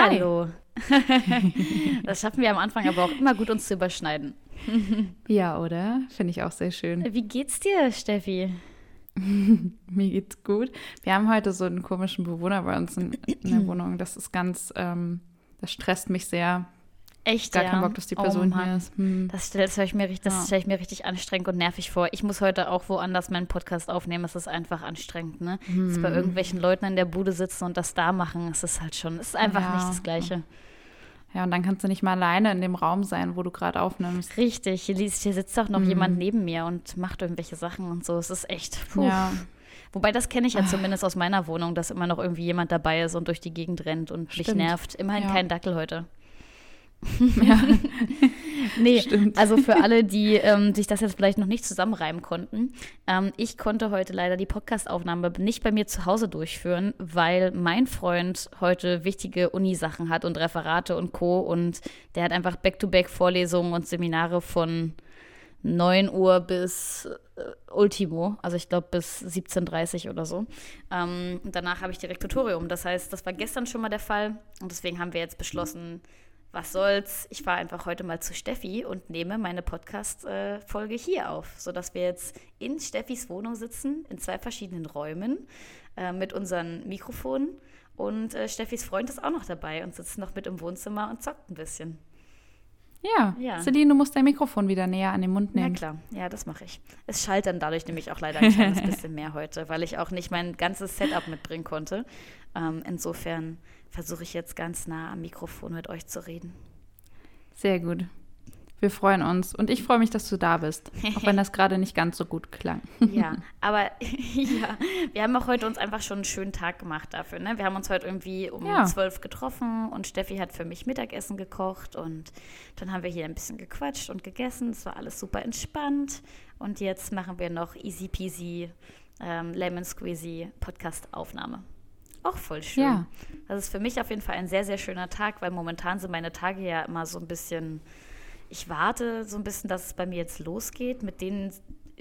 Hallo. das schaffen wir am Anfang aber auch immer gut, uns zu überschneiden. ja, oder? Finde ich auch sehr schön. Wie geht's dir, Steffi? Mir geht's gut. Wir haben heute so einen komischen Bewohner bei uns in, in der Wohnung. Das ist ganz, ähm, das stresst mich sehr. Echt, Gar ja? keinen Bock, dass die Oh Person Mann. hier ist. Hm. Das stelle stell ich, mir das Ja. stell ich mir richtig anstrengend und nervig vor. Ich muss heute auch woanders meinen Podcast aufnehmen. Es ist einfach anstrengend, ne? Hm. bei irgendwelchen Leuten in der Bude sitzen und das da machen, es ist halt schon, es ist einfach Ja. nicht das Gleiche. Ja, und dann kannst du nicht mal alleine in dem Raum sein, wo du gerade aufnimmst. Richtig, hier, sitzt auch noch Mhm. jemand neben mir und macht irgendwelche Sachen und so. Es ist echt, puh. Ja, Wobei, das kenne ich ja zumindest aus meiner Wohnung, dass immer noch irgendwie jemand dabei ist und durch die Gegend rennt und mich Stimmt. nervt. Immerhin kein Dackel heute. ja. Nee, Stimmt. also für alle, die ähm, sich das jetzt vielleicht noch nicht zusammenreimen konnten, ähm, ich konnte heute leider die Podcastaufnahme nicht bei mir zu Hause durchführen, weil mein Freund heute wichtige Unisachen hat und Referate und Co. Und der hat einfach Back-to-Back-Vorlesungen und Seminare von 9 Uhr bis äh, Ultimo, also ich glaube bis 17.30 Uhr oder so. Ähm, und danach habe ich direkt Tutorium. Das heißt, das war gestern schon mal der Fall und deswegen haben wir jetzt beschlossen, was soll's, ich fahre einfach heute mal zu Steffi und nehme meine Podcast-Folge hier auf, sodass wir jetzt in Steffis Wohnung sitzen, in zwei verschiedenen Räumen äh, mit unseren Mikrofonen und äh, Steffis Freund ist auch noch dabei und sitzt noch mit im Wohnzimmer und zockt ein bisschen. Ja. Ja. Celine, du musst dein Mikrofon wieder näher an den Mund nehmen. klar, ja, das mache ich. Es schallt dann dadurch nämlich auch leider ein kleines bisschen mehr heute, weil ich auch nicht mein ganzes Setup mitbringen konnte. Ähm, insofern versuche ich jetzt ganz nah am Mikrofon mit euch zu reden. Sehr gut. Wir freuen uns. Und ich freue mich, dass du da bist. Auch wenn das gerade nicht ganz so gut klang. Ja, aber ja, wir haben auch heute uns einfach schon einen schönen Tag gemacht dafür. Ne? Wir haben uns heute irgendwie um Ja. zwölf getroffen und Steffi hat für mich Mittagessen gekocht und dann haben wir hier ein bisschen gequatscht und gegessen. Es war alles super entspannt und jetzt machen wir noch easy peasy ähm, Lemon Squeezy Podcast-Aufnahme. Auch voll schön. Ja. Das ist für mich auf jeden Fall ein sehr, sehr schöner Tag, weil momentan sind meine Tage ja immer so ein bisschen, ich warte so ein bisschen, dass es bei mir jetzt losgeht mit den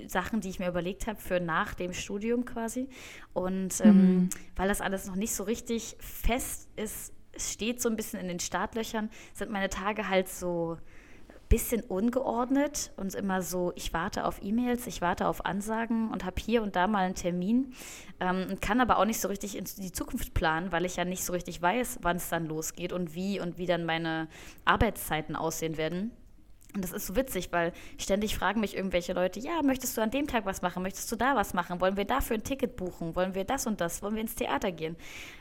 Sachen, die ich mir überlegt habe für nach dem Studium quasi. Und ähm, weil das alles noch nicht so richtig fest ist, es steht so ein bisschen in den Startlöchern, sind meine Tage halt so bisschen ungeordnet und immer so, ich warte auf E-Mails, ich warte auf Ansagen und habe hier und da mal einen Termin ähm, und kann aber auch nicht so richtig in die Zukunft planen, weil ich ja nicht so richtig weiß, wann es dann losgeht und wie und wie dann meine Arbeitszeiten aussehen werden. Und das ist so witzig, weil ständig fragen mich irgendwelche Leute, ja, möchtest du an dem Tag was machen? Möchtest du da was machen? Wollen wir dafür ein Ticket buchen? Wollen wir das und das? Wollen wir ins Theater gehen?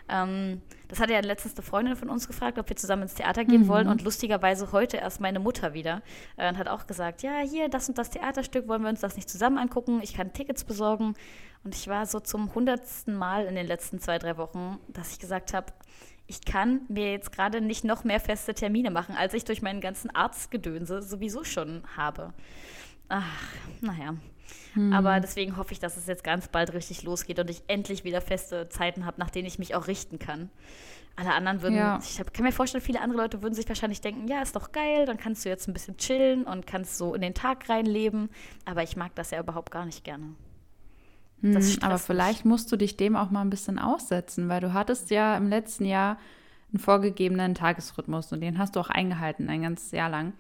Ähm, das hatte ja letztens eine Freundin von uns gefragt, ob wir zusammen ins Theater gehen wollen. Und lustigerweise heute erst meine Mutter wieder äh, und hat auch gesagt, ja, hier, das und das Theaterstück, wollen wir uns das nicht zusammen angucken? Ich kann Tickets besorgen. Und ich war so zum hundertsten Mal in den letzten zwei, drei Wochen, dass ich gesagt habe, ich kann mir jetzt gerade nicht noch mehr feste Termine machen, als ich durch meinen ganzen Arztgedönse sowieso schon habe. Ach, naja. Aber deswegen hoffe ich, dass es jetzt ganz bald richtig losgeht und ich endlich wieder feste Zeiten habe, nach denen ich mich auch richten kann. Alle anderen würden, Ja. ich hab, kann mir vorstellen, viele andere Leute würden sich wahrscheinlich denken, ja, ist doch geil, dann kannst du jetzt ein bisschen chillen und kannst so in den Tag reinleben. Aber ich mag das ja überhaupt gar nicht gerne. Hm, aber mich. vielleicht musst du dich dem auch mal ein bisschen aussetzen, weil du hattest ja im letzten Jahr einen vorgegebenen Tagesrhythmus und den hast du auch eingehalten ein ganzes Jahr lang.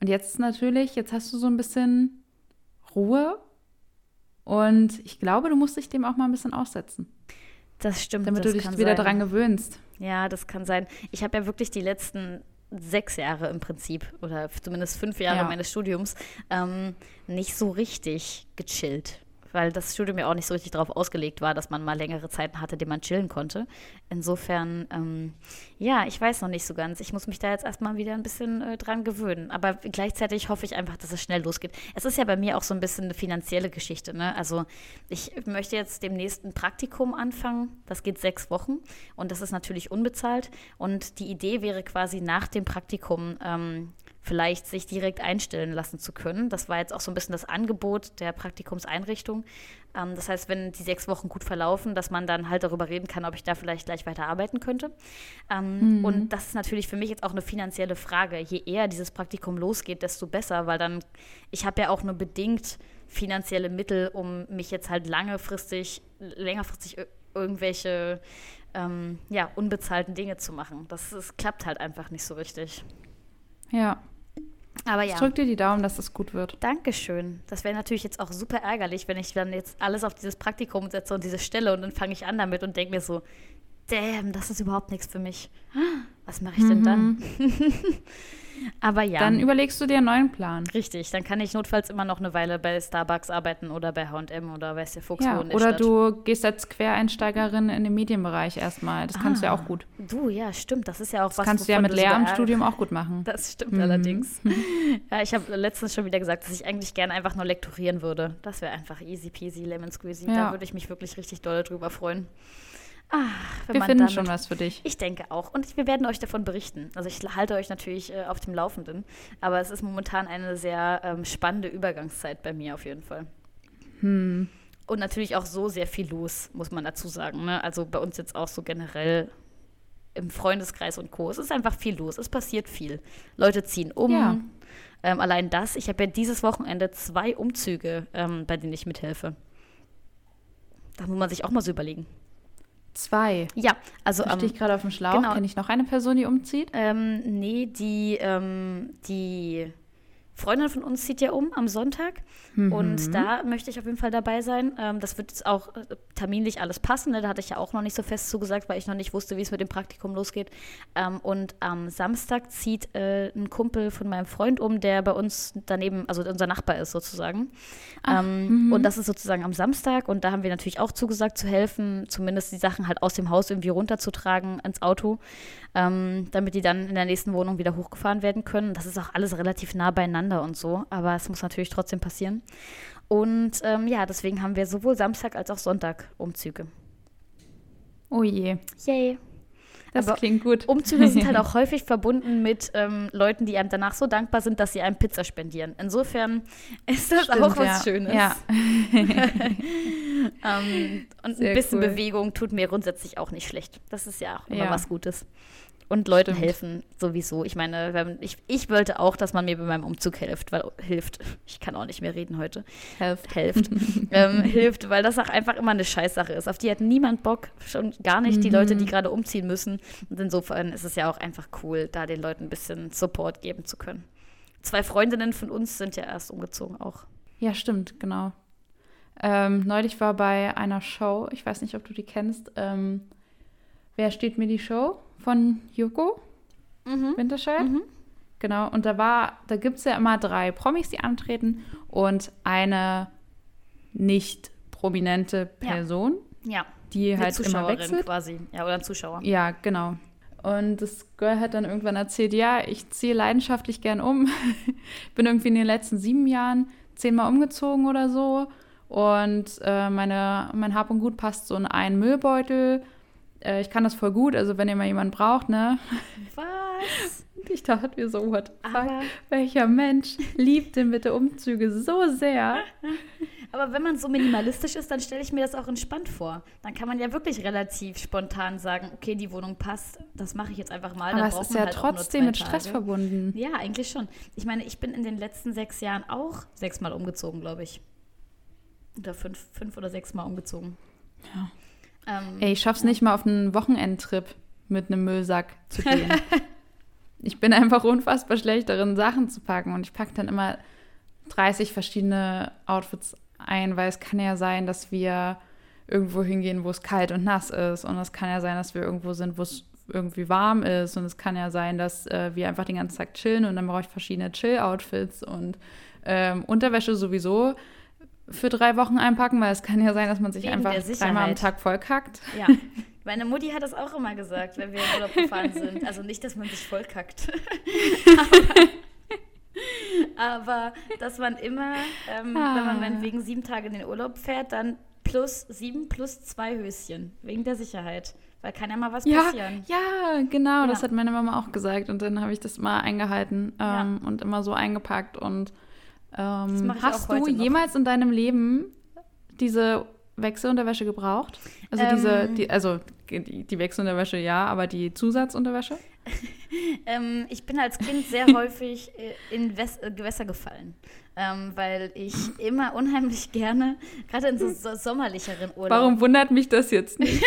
Und jetzt natürlich, jetzt hast du so ein bisschen Ruhe und ich glaube, du musst dich dem auch mal ein bisschen aussetzen, Das stimmt. damit das du dich wieder sein. dran gewöhnst. Ja, das kann sein. Ich habe ja wirklich die letzten sechs Jahre im Prinzip oder zumindest fünf Jahre Ja. meines Studiums ähm, nicht so richtig gechillt. Weil das Studium ja auch nicht so richtig darauf ausgelegt war, dass man mal längere Zeiten hatte, die man chillen konnte. Insofern, ähm, ja, ich weiß noch nicht so ganz. Ich muss mich da jetzt erstmal wieder ein bisschen äh, dran gewöhnen. Aber gleichzeitig hoffe ich einfach, dass es schnell losgeht. Es ist ja bei mir auch so ein bisschen eine finanzielle Geschichte. Ne? Also ich möchte jetzt demnächst ein Praktikum anfangen. Das geht sechs Wochen und das ist natürlich unbezahlt. Und die Idee wäre quasi nach dem Praktikum ähm, vielleicht sich direkt einstellen lassen zu können. Das war jetzt auch so ein bisschen das Angebot der Praktikumseinrichtung. Ähm, das heißt, wenn die sechs Wochen gut verlaufen, dass man dann halt darüber reden kann, ob ich da vielleicht gleich weiter arbeiten könnte. Ähm, Und das ist natürlich für mich jetzt auch eine finanzielle Frage. Je eher dieses Praktikum losgeht, desto besser, weil dann, ich habe ja auch nur bedingt finanzielle Mittel, um mich jetzt halt langefristig, längerfristig ir- irgendwelche ähm, ja, unbezahlten Dinge zu machen. Das, das klappt halt einfach nicht so richtig. Ja. Aber Ich ja. drück dir die Daumen, dass es gut wird. Dankeschön. Das wäre natürlich jetzt auch super ärgerlich, wenn ich dann jetzt alles auf dieses Praktikum setze und diese Stelle und dann fange ich an damit und denke mir so, damn, das ist überhaupt nichts für mich. Was mache ich denn dann? Aber ja. Dann überlegst du dir einen neuen Plan. richtig. Dann kann ich notfalls immer noch eine Weile bei Starbucks arbeiten oder bei H&M oder weiß der Fuchs Ja, oder du gehst als Quereinsteigerin in den Medienbereich erstmal. Das kannst du ja Ah. auch gut. Du, ja, stimmt. Das ist ja auch Das was, kannst du ja mit Lehramtsstudium auch gut machen. Das stimmt Mhm. allerdings. Ja, ich habe letztens schon wieder gesagt, dass ich eigentlich gerne einfach nur lektorieren würde. Das wäre einfach easy peasy, lemon squeezy. Da Ja. würde ich mich wirklich richtig doll drüber freuen. Wenn Wir finden damit, schon was für dich. Ich denke auch. Und wir werden euch davon berichten. Also ich halte euch natürlich äh, auf dem Laufenden. Aber es ist momentan eine sehr ähm, spannende Übergangszeit bei mir auf jeden Fall. Hm. Und natürlich auch so sehr viel los, muss man dazu sagen. Ne? Also bei uns jetzt auch so generell im Freundeskreis und Co. Es ist einfach viel los. Es passiert viel. Leute ziehen um. Ja. Ähm, allein das. Ich habe ja dieses Wochenende zwei Umzüge, ähm, bei denen ich mithelfe. Da muss man sich auch mal so überlegen. Zwei. Ja, also Da stehe ich gerade auf dem Schlauch. genau. Kenne ich noch eine Person, die umzieht? ähm, nee, die, ähm, die Freundin von uns zieht ja um am Sonntag. Mhm. Und da möchte ich auf jeden Fall dabei sein. Ähm, das wird jetzt auch äh, terminlich alles passen. Ne? Da hatte ich ja auch noch nicht so fest zugesagt, weil ich noch nicht wusste, wie es mit dem Praktikum losgeht. Ähm, und am Samstag zieht äh, ein Kumpel von meinem Freund um, der bei uns daneben, also unser Nachbar ist sozusagen. Ach, ähm, mhm. Und das ist sozusagen am Samstag. Und da haben wir natürlich auch zugesagt zu helfen, zumindest die Sachen halt aus dem Haus irgendwie runterzutragen ins Auto, ähm, damit die dann in der nächsten Wohnung wieder hochgefahren werden können. Das ist auch alles relativ nah beieinander und so. Aber es muss natürlich trotzdem passieren. Und ähm, ja, deswegen haben wir sowohl Samstag als auch Sonntag Umzüge. Oh je, Yay. das Aber klingt gut. Umzüge sind halt auch häufig verbunden mit ähm, Leuten, die einem danach so dankbar sind, dass sie einem Pizza spendieren. Insofern ist das Stimmt, auch was ja. Schönes. Ja. Ähm, und Sehr ein bisschen cool. Bewegung tut mir grundsätzlich auch nicht schlecht. Das ist ja auch immer Ja. was Gutes. Und Leuten Stimmt. helfen sowieso. Ich meine, wenn, ich, ich wollte auch, dass man mir bei meinem Umzug hilft, weil hilft. Ich kann auch nicht mehr reden heute. Helft. Helft. ähm, hilft, weil das auch einfach immer eine Scheißsache ist. Auf die hat niemand Bock, schon gar nicht die Leute, die Mhm. gerade umziehen müssen. Und insofern ist es ja auch einfach cool, da den Leuten ein bisschen Support geben zu können. Zwei Freundinnen von uns sind ja erst umgezogen auch. Ja, stimmt, genau. Ähm, neulich war bei einer Show, ich weiß nicht, ob du die kennst, ähm, Wer steht mir die Show? Von Joko Winterscheid. Mhm. Genau, und da war, da gibt es ja immer drei Promis, die antreten und eine nicht prominente Ja. Person, Ja, die eine halt immer Zuschauerin wechselt. quasi. Ja, oder ein Zuschauer. Ja, genau. Und das Girl hat dann irgendwann erzählt, ja, ich ziehe leidenschaftlich gern um. Bin irgendwie in den letzten sieben Jahren zehnmal umgezogen oder so. Und äh, meine, mein Hab und Gut passt so in einen Müllbeutel. Äh, ich kann das voll gut, also wenn ihr mal jemanden braucht, ne? Was? Ich dachte mir so, what the fuck? Welcher Mensch liebt denn bitte Umzüge so sehr? aber wenn man so minimalistisch ist, dann stelle ich mir das auch entspannt vor. Dann kann man ja wirklich relativ spontan sagen, okay, die Wohnung passt, das mache ich jetzt einfach mal. Aber es ist ja halt trotzdem mit Stress Tage. verbunden. Ja, eigentlich schon. Ich meine, ich bin in den letzten sechs Jahren auch sechsmal umgezogen, glaube ich. Oder fünf, fünf oder sechsmal umgezogen. Ja. Ähm, Ey, ich schaff's nicht mal auf einen Wochenendtrip mit einem Müllsack zu gehen. ich bin einfach unfassbar schlecht darin, Sachen zu packen. Und ich packe dann immer 30 verschiedene Outfits ein, weil es kann ja sein, dass wir irgendwo hingehen, wo es kalt und nass ist. Und es kann ja sein, dass wir irgendwo sind, wo es irgendwie warm ist. Und es kann ja sein, dass äh, wir einfach den ganzen Tag chillen und dann brauche ich verschiedene Chill-Outfits und ähm, Unterwäsche sowieso für drei Wochen einpacken, weil es kann ja sein, dass man sich Wegen einfach dreimal am. Tag vollkackt. Ja. Meine Mutti hat das auch immer gesagt, wenn wir in Urlaub gefahren sind. Also nicht, dass man sich vollkackt. aber, aber dass man immer, ähm, wenn man Ah. meinetwegen sieben Tage in den Urlaub fährt, dann plus sieben plus zwei Höschen. Wegen der Sicherheit. Weil kann ja mal was Ja, passieren. ja, genau, das Ja. hat meine Mama auch gesagt und dann habe ich das mal eingehalten Ja. ähm, und immer so eingepackt und ähm, hast du heute noch. jemals in deinem Leben diese Wechselunterwäsche gebraucht? Also diese, Ähm. die, also die, die Wechselunterwäsche ja, aber die Zusatzunterwäsche? ähm, ich bin als Kind sehr häufig äh, in Wes äh, Gewässer gefallen, ähm, weil ich immer unheimlich gerne, gerade in so, so sommerlicheren Urlauben. Warum wundert mich das jetzt nicht?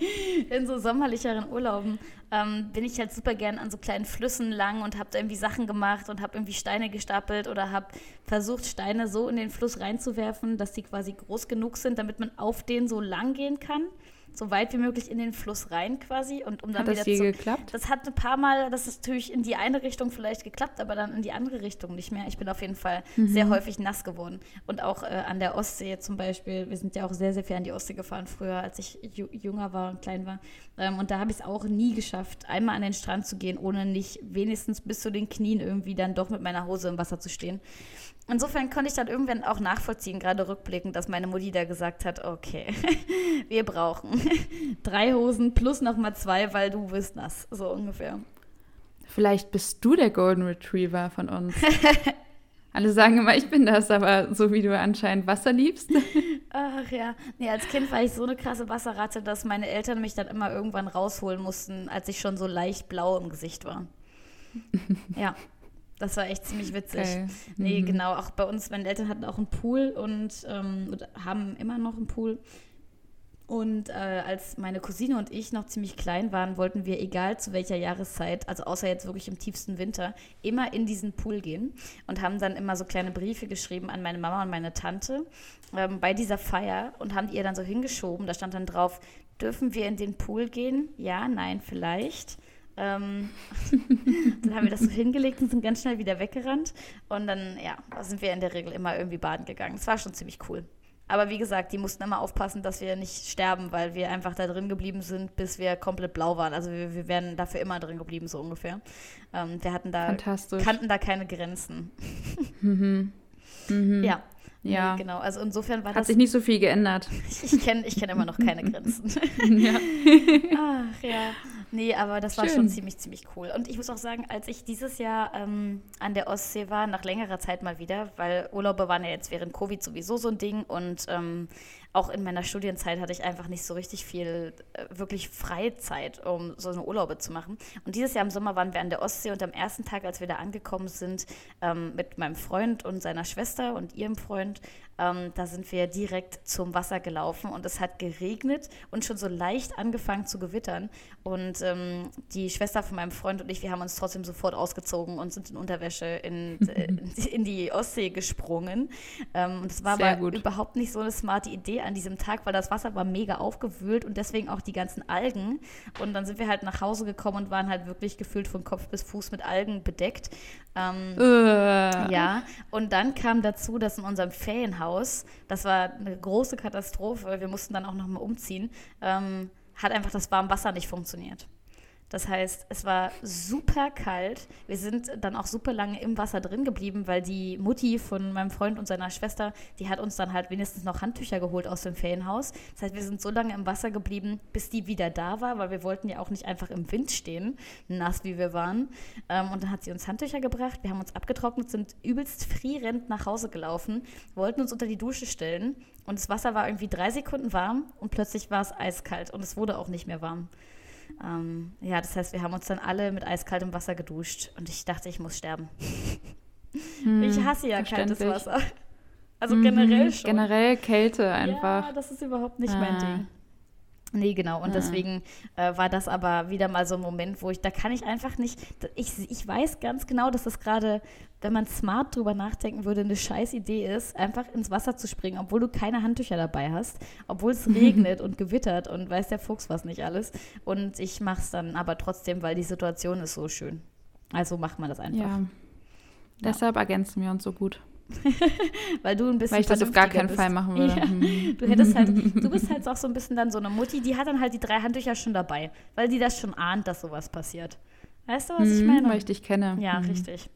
in so sommerlicheren Urlauben ähm, bin ich halt super gern an so kleinen Flüssen lang und habe da irgendwie Sachen gemacht und habe irgendwie Steine gestapelt oder habe versucht, Steine so in den Fluss reinzuwerfen, dass die quasi groß genug sind, damit man auf denen so lang gehen kann so weit wie möglich in den Fluss rein quasi und um dann hat das wieder je zu, geklappt? Das hat ein paar Mal, das ist natürlich in die eine Richtung vielleicht geklappt, aber dann in die andere Richtung nicht mehr. Ich bin auf jeden Fall Mhm. sehr häufig nass geworden und auch äh, an der Ostsee zum Beispiel. Wir sind ja auch sehr sehr viel an die Ostsee gefahren früher, als ich jünger war und klein war. Ähm, und da habe ich es auch nie geschafft, einmal an den Strand zu gehen, ohne nicht wenigstens bis zu den Knien irgendwie dann doch mit meiner Hose im Wasser zu stehen. Insofern konnte ich dann irgendwann auch nachvollziehen, gerade rückblickend, dass meine Mutti da gesagt hat, okay, wir brauchen drei Hosen plus nochmal zwei, weil du bist nass, so ungefähr. Vielleicht bist du der Golden Retriever von uns. Alle sagen immer, ich bin das, aber so wie du anscheinend Wasser liebst. Ach ja, nee, als Kind war ich so eine krasse Wasserratte, dass meine Eltern mich dann immer irgendwann rausholen mussten, als ich schon so leicht blau im Gesicht war. Ja, das war echt ziemlich witzig. Okay. Nee, Mhm. genau, auch bei uns, meine Eltern hatten auch einen Pool und ähm, haben immer noch einen Pool. Und äh, als meine Cousine und ich noch ziemlich klein waren, wollten wir, egal zu welcher Jahreszeit, also außer jetzt wirklich im tiefsten Winter, immer in diesen Pool gehen und haben dann immer so kleine Briefe geschrieben an meine Mama und meine Tante ähm, bei dieser Feier und haben die ihr dann so hingeschoben. Da stand dann drauf, dürfen wir in den Pool gehen? Ja, nein, vielleicht. Ähm, dann haben wir das so hingelegt und sind ganz schnell wieder weggerannt. Und dann, ja, da sind wir in der Regel immer irgendwie baden gegangen. Das war schon ziemlich cool. Aber wie gesagt, die mussten immer aufpassen, dass wir nicht sterben, weil wir einfach da drin geblieben sind, bis wir komplett blau waren. Also wir, wir wären dafür immer drin geblieben, so ungefähr. Ähm, wir hatten da, kannten da keine Grenzen. Mhm. Mhm. Ja. Ja. Nee, genau. Also insofern war Hat das. sich nicht so viel geändert. Ich kenne ich kenn immer noch keine Grenzen. ja. Ach ja. Nee, aber das war Schön. schon ziemlich, ziemlich cool. Und ich muss auch sagen, als ich dieses Jahr ähm, an der Ostsee war, nach längerer Zeit mal wieder, weil Urlaube waren ja jetzt während Covid sowieso so ein Ding und ähm, auch in meiner Studienzeit hatte ich einfach nicht so richtig viel äh, wirklich Freizeit, um so eine Urlaube zu machen. Und dieses Jahr im Sommer waren wir an der Ostsee und am ersten Tag, als wir da angekommen sind, ähm, mit meinem Freund und seiner Schwester und ihrem Freund, ähm, da sind wir direkt zum Wasser gelaufen und es hat geregnet und schon so leicht angefangen zu gewittern. Und ähm, die Schwester von meinem Freund und ich, wir haben uns trotzdem sofort ausgezogen und sind in Unterwäsche in, äh, in die Ostsee gesprungen. Ähm, und es war Sehr aber gut. überhaupt nicht so eine smarte Idee an diesem Tag, weil das Wasser war mega aufgewühlt und deswegen auch die ganzen Algen. Und dann sind wir halt nach Hause gekommen und waren halt wirklich gefühlt von Kopf bis Fuß mit Algen bedeckt. Äh. ja, und dann kam dazu, dass in unserem Ferienhaus, das war eine große Katastrophe, wir mussten dann auch nochmal umziehen, ähm, hat einfach das warme Wasser nicht funktioniert. Das heißt, es war super kalt. Wir sind dann auch super lange im Wasser drin geblieben, weil die Mutti von meinem Freund und seiner Schwester, die hat uns dann halt wenigstens noch Handtücher geholt aus dem Ferienhaus. Das heißt, wir sind so lange im Wasser geblieben, bis die wieder da war, weil wir wollten ja auch nicht einfach im Wind stehen, nass wie wir waren. Ähm, und dann hat sie uns Handtücher gebracht, wir haben uns abgetrocknet, sind übelst frierend nach Hause gelaufen, wollten uns unter die Dusche stellen und das Wasser war irgendwie drei Sekunden warm und plötzlich war es eiskalt und es wurde auch nicht mehr warm. Ähm, ja, das heißt, wir haben uns dann alle mit eiskaltem Wasser geduscht und ich dachte, ich muss sterben. Hm, ich hasse ja kaltes. Wasser. Also Mhm, generell schon. Generell Kälte Ja, einfach. das ist überhaupt nicht Ah. mein Ding. Nee, genau. Und Ah. deswegen äh, war das aber wieder mal so ein Moment, wo ich, da kann ich einfach nicht, ich, ich weiß ganz genau, dass das gerade, wenn man smart drüber nachdenken würde, eine scheiß Idee ist, einfach ins Wasser zu springen, obwohl du keine Handtücher dabei hast, obwohl es regnet und gewittert und weiß der Fuchs was nicht alles. Und ich mach's dann aber trotzdem, weil die Situation ist so schön. Also macht man das einfach. Ja. Deshalb ergänzen wir uns so gut. Weil du ein bisschen Weil ich das auf gar keinen bist. Fall machen würde. Ja. Hm. Du hättest halt, du bist halt auch so ein bisschen dann so eine Mutti, die hat dann halt die drei Handtücher schon dabei, weil die das schon ahnt, dass sowas passiert. Weißt du, was ich Hm, meine? Weil ich dich kenne. ja, Hm. richtig.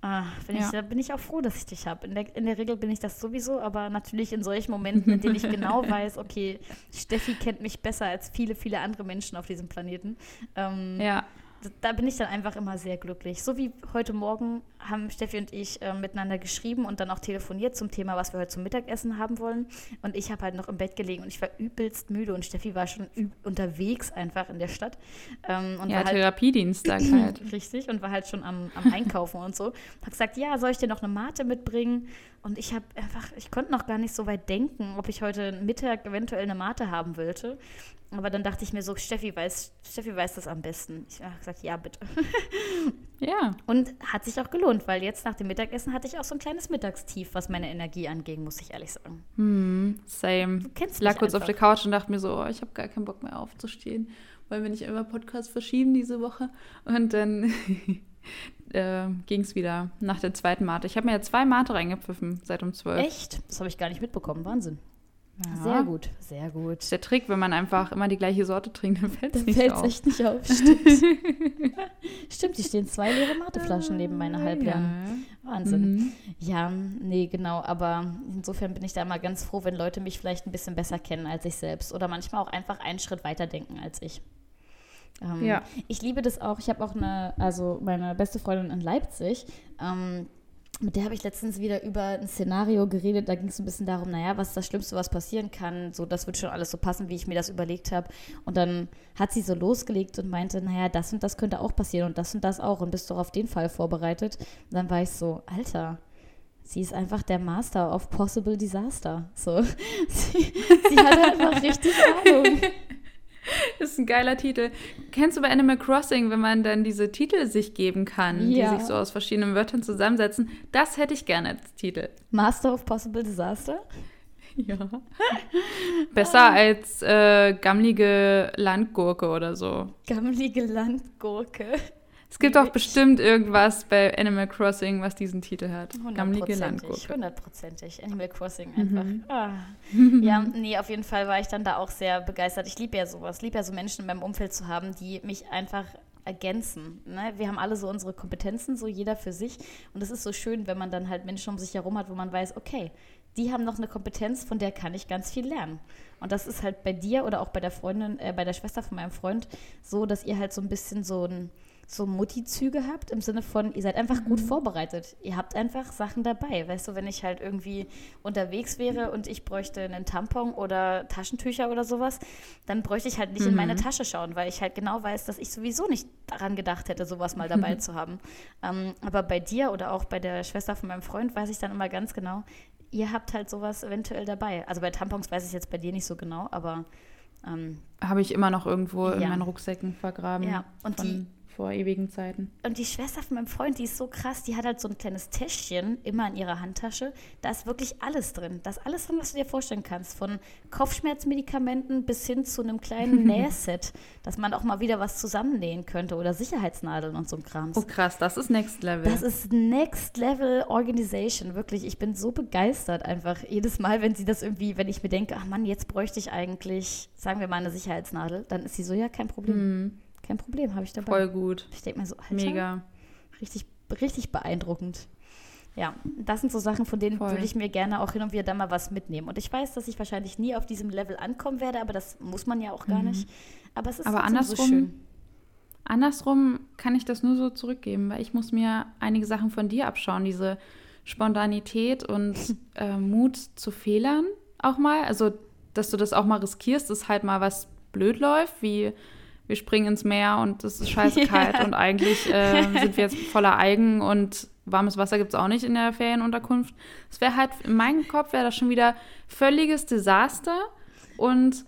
Ah, bin ich, Ja. da bin ich auch froh, dass ich dich habe. In der, in der Regel bin ich das sowieso, aber natürlich in solchen Momenten, in denen ich genau weiß, okay, Steffi kennt mich besser als viele, viele andere Menschen auf diesem Planeten. Ähm, Ja. Da bin ich dann einfach immer sehr glücklich. So wie heute Morgen haben Steffi und ich äh, miteinander geschrieben und dann auch telefoniert zum Thema, was wir heute zum Mittagessen haben wollen. Und ich habe halt noch im Bett gelegen und ich war übelst müde und Steffi war schon unterwegs einfach in der Stadt. Ähm, und ja, halt, Therapiedienstag halt. Richtig, und war halt schon am, am Einkaufen und so. Hat gesagt, ja, soll ich dir noch eine Mate mitbringen? Und ich habe einfach, ich konnte noch gar nicht so weit denken, ob ich heute Mittag eventuell eine Mate haben wollte. Aber dann dachte ich mir so, Steffi weiß, Steffi weiß das am besten. Ich habe gesagt, ja, bitte. Ja. Und hat sich auch gelohnt, weil jetzt nach dem Mittagessen hatte ich auch so ein kleines Mittagstief, was meine Energie anging, muss ich ehrlich sagen. Hm, same. Du kennst ich lag kurz einfach. auf der Couch und dachte mir so, oh, ich habe gar keinen Bock mehr aufzustehen, weil wir nicht immer Podcast verschieben diese Woche. Und dann äh, ging es wieder nach der zweiten Mate. Ich habe mir ja zwei Mate reingepfiffen seit um zwölf. Echt? Das habe ich gar nicht mitbekommen. Wahnsinn. Ja. Sehr gut, sehr gut. Das ist der Trick, wenn man einfach immer die gleiche Sorte trinkt, dann fällt es nicht fällt's auf. echt nicht auf. Stimmt. Stimmt, hier stehen zwei leere Mateflaschen neben meiner halbleeren. Ja. Wahnsinn. Mhm. Ja, nee, genau. Aber insofern bin ich da immer ganz froh, wenn Leute mich vielleicht ein bisschen besser kennen als ich selbst. Oder manchmal auch einfach einen Schritt weiter denken als ich. Ähm, ja. Ich liebe das auch. Ich habe auch eine, also meine beste Freundin in Leipzig, ähm, mit der habe ich letztens wieder über ein Szenario geredet. Da ging es ein bisschen darum, naja, was ist das Schlimmste, was passieren kann? So, das wird schon alles so passen, wie ich mir das überlegt habe. Und dann hat sie so losgelegt und meinte, naja, das und das könnte auch passieren und das und das auch. Und bist du auf den Fall vorbereitet? Und dann war ich so, Alter, sie ist einfach der Master of Possible Disaster. So, sie, sie hat einfach richtig Ahnung. Das ist ein geiler Titel. Kennst du bei Animal Crossing, wenn man dann diese Titel sich geben kann, ja. die sich so aus verschiedenen Wörtern zusammensetzen? Das hätte ich gerne als Titel. Master of Possible Disaster? Ja. Besser als äh, gammlige Landgurke oder so. Gammlige Landgurke. Es gibt auch bestimmt irgendwas bei Animal Crossing, was diesen Titel hat. Gammelige Landgurke. Hundertprozentig. Animal Crossing einfach. Mhm. Ah. Ja, nee, auf jeden Fall war ich dann da auch sehr begeistert. Ich liebe ja sowas. Ich liebe ja so Menschen in meinem Umfeld zu haben, die mich einfach ergänzen. Ne? Wir haben alle so unsere Kompetenzen, so jeder für sich. Und es ist so schön, wenn man dann halt Menschen um sich herum hat, wo man weiß, okay, die haben noch eine Kompetenz, von der kann ich ganz viel lernen. Und das ist halt bei dir oder auch bei der Freundin, äh, bei der Schwester von meinem Freund so, dass ihr halt so ein bisschen so ein so Mutti-Züge habt, im Sinne von, ihr seid einfach gut mhm. vorbereitet. Ihr habt einfach Sachen dabei. Weißt du, wenn ich halt irgendwie unterwegs wäre und ich bräuchte einen Tampon oder Taschentücher oder sowas, dann bräuchte ich halt nicht mhm. in meine mhm. Tasche schauen, weil ich halt genau weiß, dass ich sowieso nicht daran gedacht hätte, sowas mal dabei zu haben. Ähm, aber bei dir oder auch bei der Schwester von meinem Freund weiß ich dann immer ganz genau, ihr habt halt sowas eventuell dabei. Also bei Tampons weiß ich jetzt bei dir nicht so genau, aber ähm, habe ich immer noch irgendwo ja. in meinen Rucksäcken vergraben. Ja, und die vor ewigen Zeiten. Und die Schwester von meinem Freund, die ist so krass, die hat halt so ein kleines Täschchen immer in ihrer Handtasche. Da ist wirklich alles drin. Da ist alles drin, was du dir vorstellen kannst. Von Kopfschmerzmedikamenten bis hin zu einem kleinen Nähset, dass man auch mal wieder was zusammennähen könnte oder Sicherheitsnadeln und so ein Kram. Oh krass, das ist Next Level. Das ist Next Level Organization, wirklich. Ich bin so begeistert einfach jedes Mal, wenn sie das irgendwie, wenn ich mir denke, ach Mann, jetzt bräuchte ich eigentlich, sagen wir mal, eine Sicherheitsnadel, dann ist sie so, ja, kein Problem. Mhm. Kein Problem, habe ich dabei. Voll gut. Ich denke mir so, Alter, Mega. Richtig, richtig beeindruckend. Ja, das sind so Sachen, von denen Voll. würde ich mir gerne auch hin und wieder da mal was mitnehmen. Und ich weiß, dass ich wahrscheinlich nie auf diesem Level ankommen werde, aber das muss man ja auch gar mhm. nicht. Aber es ist aber andersrum, so schön. Andersrum kann ich das nur so zurückgeben, weil ich muss mir einige Sachen von dir abschauen, diese Spontanität und äh, Mut zu Fehlern auch mal. Also, dass du das auch mal riskierst, dass halt mal was blöd läuft, wie wir springen ins Meer und es ist scheiße kalt ja. und eigentlich äh, sind wir jetzt voller Algen und warmes Wasser gibt es auch nicht in der Ferienunterkunft. Es wäre halt, in meinem Kopf wäre das schon wieder völliges Desaster und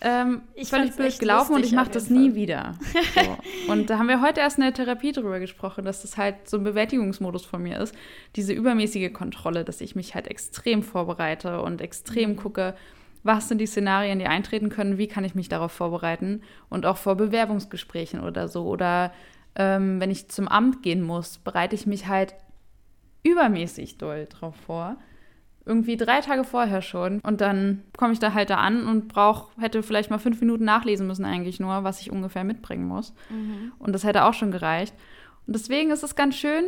ähm, ich völlig blöd gelaufen und ich mache das Fall. nie wieder. So. Und da haben wir heute erst in der Therapie drüber gesprochen, dass das halt so ein Bewältigungsmodus von mir ist. Diese übermäßige Kontrolle, dass ich mich halt extrem vorbereite und extrem mhm. gucke, was sind die Szenarien, die eintreten können, wie kann ich mich darauf vorbereiten und auch vor Bewerbungsgesprächen oder so. Oder ähm, wenn ich zum Amt gehen muss, bereite ich mich halt übermäßig doll drauf vor. Irgendwie drei Tage vorher schon. Und dann komme ich da halt da an und brauch, hätte vielleicht mal fünf Minuten nachlesen müssen, eigentlich nur, was ich ungefähr mitbringen muss. Mhm. Und das hätte auch schon gereicht. Und deswegen ist es ganz schön,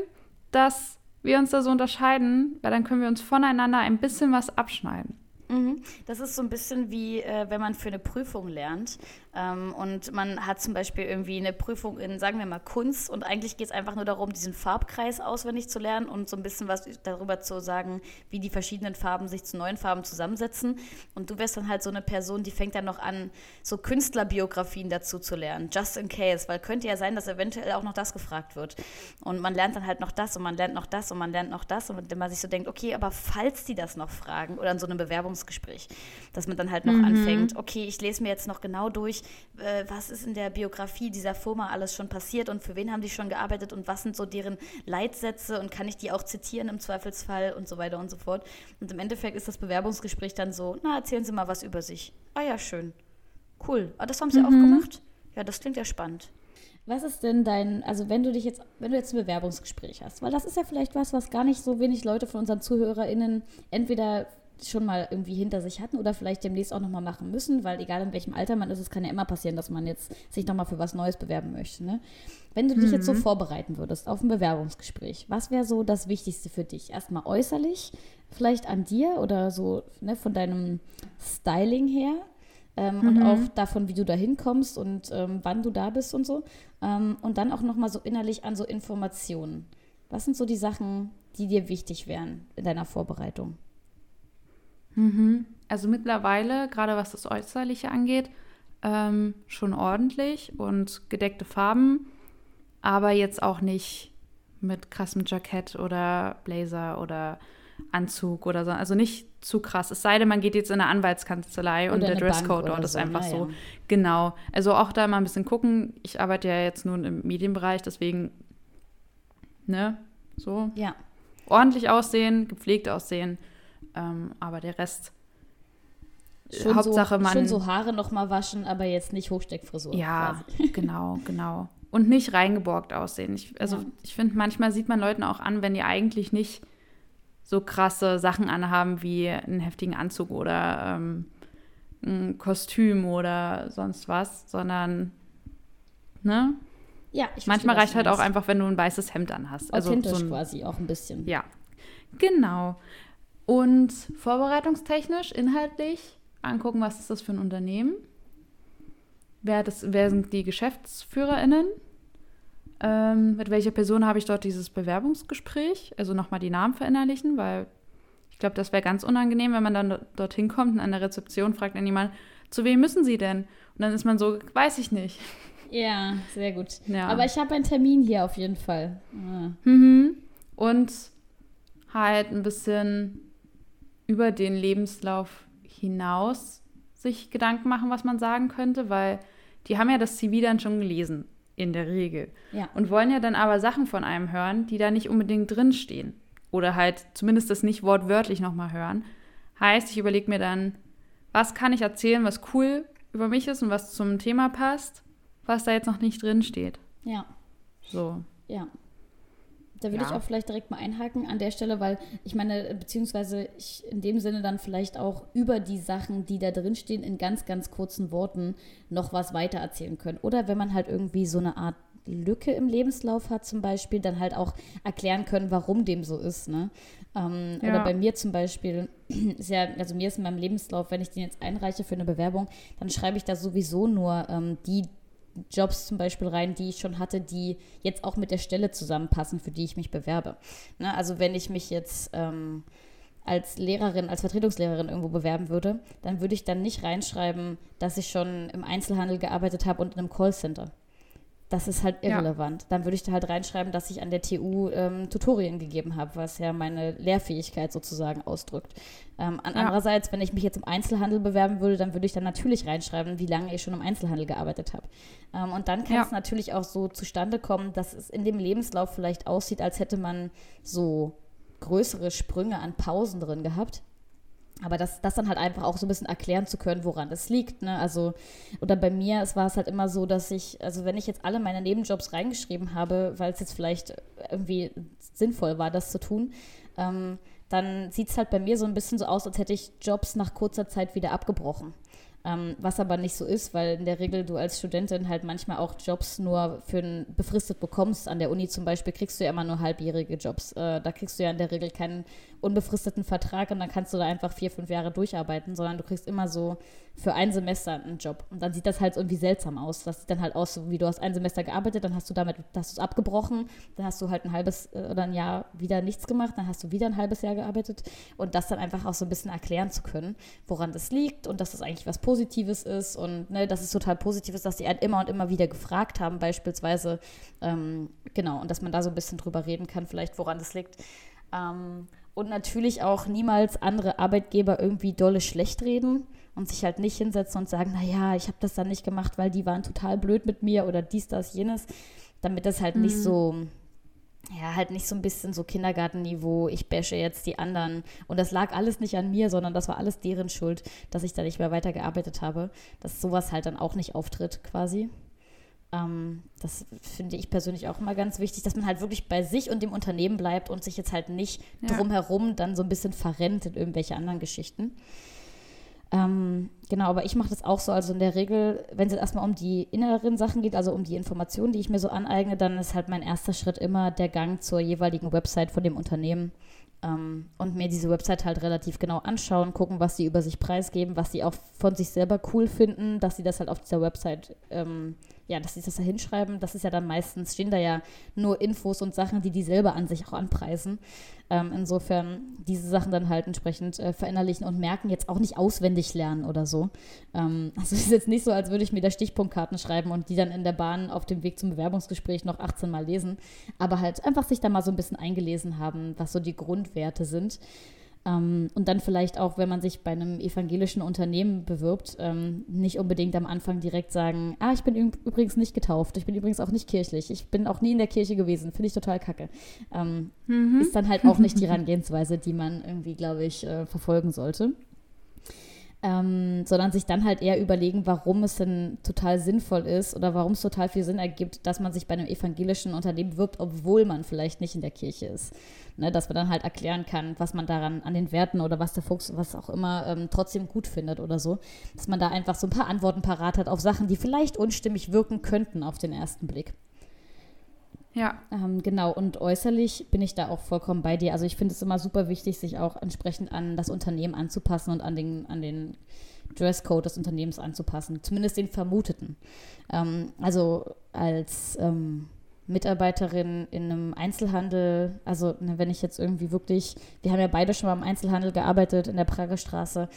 dass wir uns da so unterscheiden, weil dann können wir uns voneinander ein bisschen was abschneiden. Mhm. Das ist so ein bisschen wie, äh, wenn man für eine Prüfung lernt und man hat zum Beispiel irgendwie eine Prüfung in, sagen wir mal, Kunst und eigentlich geht es einfach nur darum, diesen Farbkreis auswendig zu lernen und so ein bisschen was darüber zu sagen, wie die verschiedenen Farben sich zu neuen Farben zusammensetzen. Und du wärst dann halt so eine Person, die fängt dann noch an, so Künstlerbiografien dazu zu lernen, just in case, weil könnte ja sein, dass eventuell auch noch das gefragt wird. Und man lernt dann halt noch das und man lernt noch das und man lernt noch das und man sich so denkt, okay, aber falls die das noch fragen oder in so einem Bewerbungsgespräch, dass man dann halt noch mhm. anfängt, okay, ich lese mir jetzt noch genau durch, äh, was ist in der Biografie dieser Firma alles schon passiert und für wen haben die schon gearbeitet und was sind so deren Leitsätze und kann ich die auch zitieren im Zweifelsfall und so weiter und so fort. Und im Endeffekt ist das Bewerbungsgespräch dann so, na, erzählen Sie mal was über sich. Ah ja, schön. Cool. Ah, das haben Sie mhm. auch gemacht? Ja, das klingt ja spannend. Was ist denn dein, also wenn du dich jetzt, wenn du jetzt ein Bewerbungsgespräch hast, weil das ist ja vielleicht was, was gar nicht so wenig Leute von unseren ZuhörerInnen entweder schon mal irgendwie hinter sich hatten oder vielleicht demnächst auch nochmal machen müssen, weil egal in welchem Alter man ist, es kann ja immer passieren, dass man jetzt sich nochmal für was Neues bewerben möchte. Ne? Wenn du dich mhm. jetzt so mhm. vorbereiten würdest auf ein Bewerbungsgespräch, was wäre so das Wichtigste für dich? Erstmal äußerlich, vielleicht an dir oder so ne, von deinem Styling her ähm, mhm. und auch davon, wie du da hinkommst und ähm, wann du da bist und so. Ähm, und dann auch nochmal so innerlich an so Informationen. Was sind so die Sachen, die dir wichtig wären in deiner Vorbereitung? Mhm. Also mittlerweile, gerade was das Äußerliche angeht, ähm, schon ordentlich und gedeckte Farben, aber jetzt auch nicht mit krassem Jackett oder Blazer oder Anzug oder so. Also nicht zu krass. Es sei denn, man geht jetzt in eine Anwaltskanzlei und der Dresscode dort so. ist einfach naja. so. Genau. Also auch da mal ein bisschen gucken. Ich arbeite ja jetzt nun im Medienbereich, deswegen, ne, so. Ja. Ordentlich aussehen, gepflegt aussehen ähm, aber der Rest, schon Hauptsache so, man. Schon so Haare nochmal waschen, aber jetzt nicht Hochsteckfrisur. Ja, quasi. genau, genau. Und nicht reingeborgt aussehen. Ich, also ja. ich finde, manchmal sieht man Leuten auch an, wenn die eigentlich nicht so krasse Sachen anhaben wie einen heftigen Anzug oder ähm, ein Kostüm oder sonst was, sondern ne? Ja, ich Manchmal reicht halt auch einfach, wenn du ein weißes Hemd anhast. Also Authentisch so ein, quasi auch ein bisschen. Ja, genau. Und vorbereitungstechnisch, inhaltlich, angucken, was ist das für ein Unternehmen? Wer, das, wer sind die GeschäftsführerInnen? Ähm, mit welcher Person habe ich dort dieses Bewerbungsgespräch? Also nochmal die Namen verinnerlichen, weil ich glaube, das wäre ganz unangenehm, wenn man dann dorthin kommt und an der Rezeption fragt dann jemand, zu wem müssen Sie denn? Und dann ist man so, weiß ich nicht. Ja, sehr gut. Ja. Aber ich habe einen Termin hier auf jeden Fall. Ah. Mhm. Und halt ein bisschen über den Lebenslauf hinaus sich Gedanken machen, was man sagen könnte, weil die haben ja das CV dann schon gelesen, in der Regel. Ja. Und wollen ja dann aber Sachen von einem hören, die da nicht unbedingt drinstehen. Oder halt zumindest das nicht wortwörtlich nochmal hören. Heißt, ich überlege mir dann, was kann ich erzählen, was cool über mich ist und was zum Thema passt, was da jetzt noch nicht drinsteht. Ja. So. Ja. Da würde ja. ich auch vielleicht direkt mal einhaken an der Stelle, weil ich meine, beziehungsweise ich in dem Sinne dann vielleicht auch über die Sachen, die da drin stehen, in ganz, ganz kurzen Worten noch was weiter erzählen können. Oder wenn man halt irgendwie so eine Art Lücke im Lebenslauf hat zum Beispiel, dann halt auch erklären können, warum dem so ist. Ne? Ähm, ja. Oder bei mir zum Beispiel, ist ja, also mir ist in meinem Lebenslauf, wenn ich den jetzt einreiche für eine Bewerbung, dann schreibe ich da sowieso nur ähm, die Jobs zum Beispiel rein, die ich schon hatte, die jetzt auch mit der Stelle zusammenpassen, für die ich mich bewerbe. Ne? Also wenn ich mich jetzt ähm, als Lehrerin, als Vertretungslehrerin irgendwo bewerben würde, dann würde ich dann nicht reinschreiben, dass ich schon im Einzelhandel gearbeitet habe und in einem Callcenter das ist halt irrelevant. Ja. Dann würde ich da halt reinschreiben, dass ich an der TU ähm, Tutorien gegeben habe, was ja meine Lehrfähigkeit sozusagen ausdrückt. Ähm, an ja. andererseits, wenn ich mich jetzt im Einzelhandel bewerben würde, dann würde ich dann natürlich reinschreiben, wie lange ich schon im Einzelhandel gearbeitet habe. Ähm, und dann kann ja. es natürlich auch so zustande kommen, dass es in dem Lebenslauf vielleicht aussieht, als hätte man so größere Sprünge an Pausen drin gehabt. Aber das, das dann halt einfach auch so ein bisschen erklären zu können, woran das liegt. Ne? Also, oder bei mir, es war es halt immer so, dass ich, also wenn ich jetzt alle meine Nebenjobs reingeschrieben habe, weil es jetzt vielleicht irgendwie sinnvoll war, das zu tun, ähm, dann sieht es halt bei mir so ein bisschen so aus, als hätte ich Jobs nach kurzer Zeit wieder abgebrochen. Ähm, was aber nicht so ist, weil in der Regel du als Studentin halt manchmal auch Jobs nur für ein befristet bekommst. An der Uni zum Beispiel kriegst du ja immer nur halbjährige Jobs. Äh, da kriegst du ja in der Regel keinen unbefristeten Vertrag und dann kannst du da einfach vier, fünf Jahre durcharbeiten, sondern du kriegst immer so für ein Semester einen Job. Und dann sieht das halt irgendwie seltsam aus. Das sieht dann halt aus, wie du hast ein Semester gearbeitet, dann hast du damit, hast du es abgebrochen, dann hast du halt ein halbes äh, oder ein Jahr wieder nichts gemacht, dann hast du wieder ein halbes Jahr gearbeitet und das dann einfach auch so ein bisschen erklären zu können, woran das liegt und dass das eigentlich was Positives ist und ne, dass es total positiv ist, dass die halt immer und immer wieder gefragt haben, beispielsweise. Ähm, genau, und dass man da so ein bisschen drüber reden kann, vielleicht woran das liegt. Ähm, und natürlich auch niemals andere Arbeitgeber irgendwie dolle schlecht reden und sich halt nicht hinsetzen und sagen, naja, ich habe das dann nicht gemacht, weil die waren total blöd mit mir oder dies, das, jenes, damit das halt mhm. nicht so, ja, halt nicht so ein bisschen so Kindergartenniveau, ich bashe jetzt die anderen. Und das lag alles nicht an mir, sondern das war alles deren Schuld, dass ich da nicht mehr weitergearbeitet habe, dass sowas halt dann auch nicht auftritt quasi. Ähm, das finde ich persönlich auch immer ganz wichtig, dass man halt wirklich bei sich und dem Unternehmen bleibt und sich jetzt halt nicht ja. drumherum dann so ein bisschen verrennt in irgendwelche anderen Geschichten. Ähm, genau, aber ich mache das auch so. Also in der Regel, wenn es erstmal um die inneren Sachen geht, also um die Informationen, die ich mir so aneigne, dann ist halt mein erster Schritt immer der Gang zur jeweiligen Website von dem Unternehmen ähm, und mir diese Website halt relativ genau anschauen, gucken, was sie über sich preisgeben, was sie auch von sich selber cool finden, dass sie das halt auf dieser Website ähm, ja, dass sie das da hinschreiben, das ist ja dann meistens, stehen da ja nur Infos und Sachen, die die selber an sich auch anpreisen. Ähm, insofern diese Sachen dann halt entsprechend äh, verinnerlichen und merken, jetzt auch nicht auswendig lernen oder so. Ähm, also es ist jetzt nicht so, als würde ich mir da Stichpunktkarten schreiben und die dann in der Bahn auf dem Weg zum Bewerbungsgespräch noch 18 Mal lesen, aber halt einfach sich da mal so ein bisschen eingelesen haben, was so die Grundwerte sind. Ähm, und dann vielleicht auch, wenn man sich bei einem evangelischen Unternehmen bewirbt, ähm, nicht unbedingt am Anfang direkt sagen, ah, ich bin übrigens nicht getauft, ich bin übrigens auch nicht kirchlich, ich bin auch nie in der Kirche gewesen, finde ich total kacke. Ähm, mhm. Ist dann halt auch nicht die Herangehensweise, die man irgendwie, glaube ich, äh, verfolgen sollte ähm, sondern sich dann halt eher überlegen, warum es denn total sinnvoll ist oder warum es total viel Sinn ergibt, dass man sich bei einem evangelischen Unternehmen wirbt, obwohl man vielleicht nicht in der Kirche ist. Ne, dass man dann halt erklären kann, was man daran an den Werten oder was der Fuchs, was auch immer, ähm, trotzdem gut findet oder so. Dass man da einfach so ein paar Antworten parat hat auf Sachen, die vielleicht unstimmig wirken könnten auf den ersten Blick. Ja. Ähm, genau, und äußerlich bin ich da auch vollkommen bei dir. Also ich finde es immer super wichtig, sich auch entsprechend an das Unternehmen anzupassen und an den, an den Dresscode des Unternehmens anzupassen. Zumindest den vermuteten. Ähm, also als ähm, Mitarbeiterin in einem Einzelhandel, also ne, wenn ich jetzt irgendwie wirklich, wir haben ja beide schon mal im Einzelhandel gearbeitet in der Prager Straße,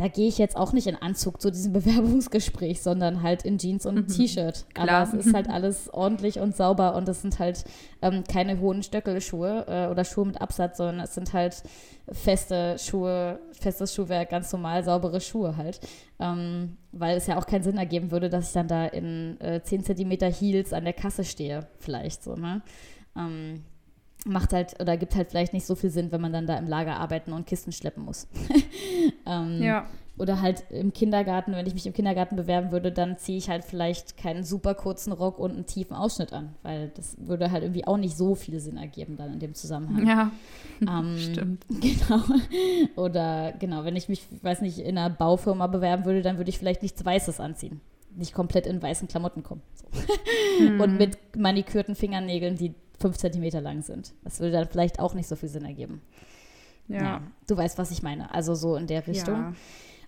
da gehe ich jetzt auch nicht in Anzug zu diesem Bewerbungsgespräch, sondern halt in Jeans und mhm. T-Shirt. Aber es ist halt alles ordentlich und sauber und es sind halt ähm, keine hohen Stöckelschuhe äh, oder Schuhe mit Absatz, sondern es sind halt feste Schuhe, festes Schuhwerk, ganz normal saubere Schuhe halt. Ähm, weil es ja auch keinen Sinn ergeben würde, dass ich dann da in äh, 10 cm Heels an der Kasse stehe, vielleicht so, ne? Ähm, macht halt oder gibt halt vielleicht nicht so viel Sinn, wenn man dann da im Lager arbeiten und Kisten schleppen muss. ähm, ja. Oder halt im Kindergarten, wenn ich mich im Kindergarten bewerben würde, dann ziehe ich halt vielleicht keinen super kurzen Rock und einen tiefen Ausschnitt an, weil das würde halt irgendwie auch nicht so viel Sinn ergeben dann in dem Zusammenhang. Ja, ähm, stimmt. Genau. Oder genau, wenn ich mich, weiß nicht, in einer Baufirma bewerben würde, dann würde ich vielleicht nichts Weißes anziehen. Nicht komplett in weißen Klamotten kommen. So. Hm. Und mit manikürten Fingernägeln, die fünf Zentimeter lang sind. Das würde dann vielleicht auch nicht so viel Sinn ergeben. Ja. ja. Du weißt, was ich meine. Also so in der Richtung. Ja.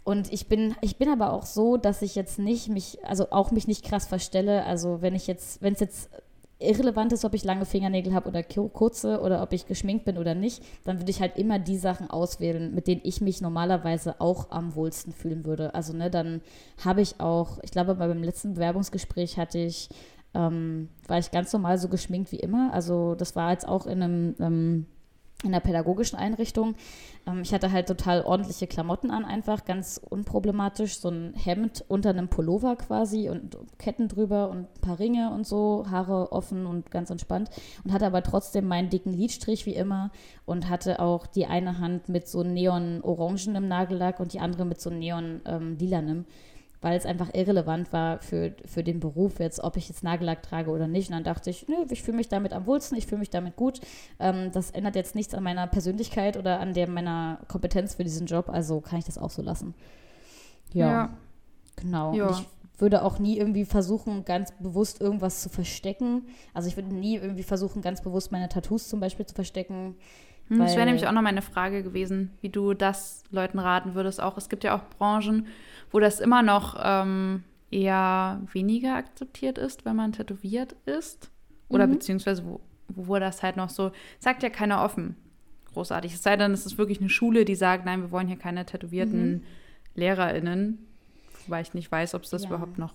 Und ich bin, ich bin aber auch so, dass ich jetzt nicht mich, also auch mich nicht krass verstelle. Also wenn ich jetzt, wenn es jetzt irrelevant ist, ob ich lange Fingernägel habe oder kurze oder ob ich geschminkt bin oder nicht, dann würde ich halt immer die Sachen auswählen, mit denen ich mich normalerweise auch am wohlsten fühlen würde. Also ne, dann habe ich auch, ich glaube, beim letzten Bewerbungsgespräch hatte ich ähm, war ich ganz normal so geschminkt wie immer. Also das war jetzt auch in einem ähm, in einer pädagogischen Einrichtung. Ähm, ich hatte halt total ordentliche Klamotten an, einfach ganz unproblematisch. So ein Hemd unter einem Pullover quasi und Ketten drüber und ein paar Ringe und so, Haare offen und ganz entspannt. Und hatte aber trotzdem meinen dicken Lidstrich wie immer und hatte auch die eine Hand mit so neon-orangen im Nagellack und die andere mit so neon-lilanem. Ähm, weil es einfach irrelevant war für, für den Beruf jetzt, ob ich jetzt Nagellack trage oder nicht. Und dann dachte ich, nö, ich fühle mich damit am wohlsten, ich fühle mich damit gut. Ähm, das ändert jetzt nichts an meiner Persönlichkeit oder an der meiner Kompetenz für diesen Job, also kann ich das auch so lassen. ja. ja. Genau. Ja. Ich würde auch nie irgendwie versuchen, ganz bewusst irgendwas zu verstecken. Also ich würde nie irgendwie versuchen, ganz bewusst meine Tattoos zum Beispiel zu verstecken. Hm, das wäre nämlich auch noch meine Frage gewesen, wie du das Leuten raten würdest. Auch es gibt ja auch Branchen, wo das immer noch ähm, eher weniger akzeptiert ist, wenn man tätowiert ist. Oder mhm. beziehungsweise wo, wo das halt noch so, sagt ja keiner offen. Großartig. Es sei denn, es ist wirklich eine Schule, die sagt, nein, wir wollen hier keine tätowierten mhm. LehrerInnen weil ich nicht weiß, ob es das ja. überhaupt noch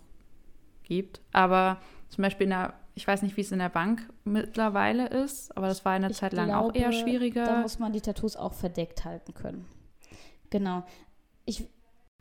gibt. Aber zum Beispiel in der, ich weiß nicht, wie es in der Bank mittlerweile ist, aber das war eine ich Zeit lang glaube, auch eher schwieriger. Da muss man die Tattoos auch verdeckt halten können. Genau. Ich,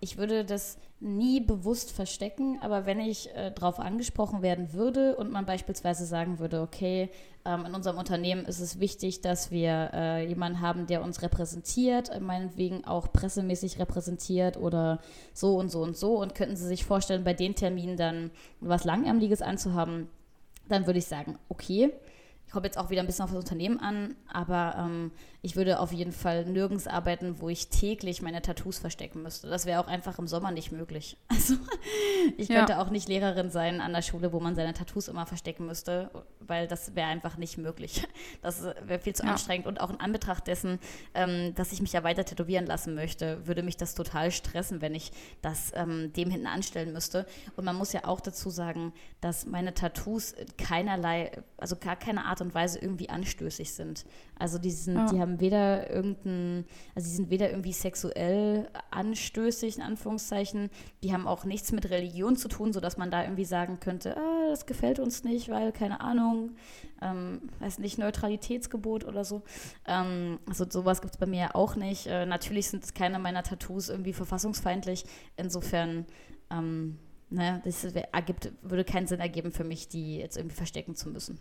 ich würde das nie bewusst verstecken, aber wenn ich äh, darauf angesprochen werden würde und man beispielsweise sagen würde, okay, ähm, in unserem Unternehmen ist es wichtig, dass wir äh, jemanden haben, der uns repräsentiert, äh, meinetwegen auch pressemäßig repräsentiert oder so und so und so und könnten Sie sich vorstellen, bei den Terminen dann was Langärmliches anzuhaben, dann würde ich sagen, okay, ich komme jetzt auch wieder ein bisschen auf das Unternehmen an, aber ähm, ich würde auf jeden Fall nirgends arbeiten, wo ich täglich meine Tattoos verstecken müsste. Das wäre auch einfach im Sommer nicht möglich. Also ich könnte ja. auch nicht Lehrerin sein an der Schule, wo man seine Tattoos immer verstecken müsste, weil das wäre einfach nicht möglich. Das wäre viel zu ja. anstrengend und auch in Anbetracht dessen, ähm, dass ich mich ja weiter tätowieren lassen möchte, würde mich das total stressen, wenn ich das ähm, dem hinten anstellen müsste. Und man muss ja auch dazu sagen, dass meine Tattoos keinerlei, also gar keine Art und Weise irgendwie anstößig sind. Also die, sind, ja. die haben weder irgendein, also die sind weder irgendwie sexuell anstößig, in Anführungszeichen, die haben auch nichts mit Religion zu tun, sodass man da irgendwie sagen könnte, ah, das gefällt uns nicht, weil, keine Ahnung, ähm, weiß nicht, Neutralitätsgebot oder so. Ähm, also sowas gibt es bei mir auch nicht. Äh, natürlich sind keine meiner Tattoos irgendwie verfassungsfeindlich. Insofern ähm, ne, das ergibt, würde keinen Sinn ergeben für mich, die jetzt irgendwie verstecken zu müssen.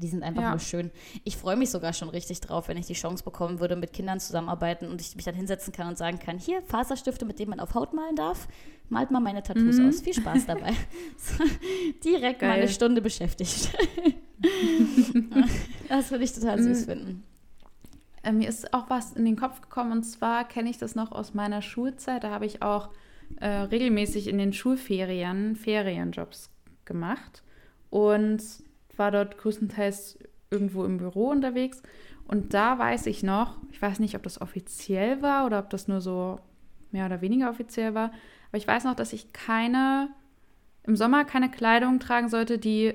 Die sind einfach ja. nur schön. Ich freue mich sogar schon richtig drauf, wenn ich die Chance bekommen würde, mit Kindern zusammenarbeiten und ich mich dann hinsetzen kann und sagen kann, hier, Faserstifte, mit denen man auf Haut malen darf, malt mal meine Tattoos mhm. aus. Viel Spaß dabei. Direkt Geil. mal eine Stunde beschäftigt. das würde ich total süß mhm. finden. Äh, mir ist auch was in den Kopf gekommen und zwar kenne ich das noch aus meiner Schulzeit. Da habe ich auch äh, regelmäßig in den Schulferien Ferienjobs gemacht. Und war dort größtenteils irgendwo im Büro unterwegs. Und da weiß ich noch, ich weiß nicht, ob das offiziell war oder ob das nur so mehr oder weniger offiziell war, aber ich weiß noch, dass ich keine, im Sommer keine Kleidung tragen sollte, die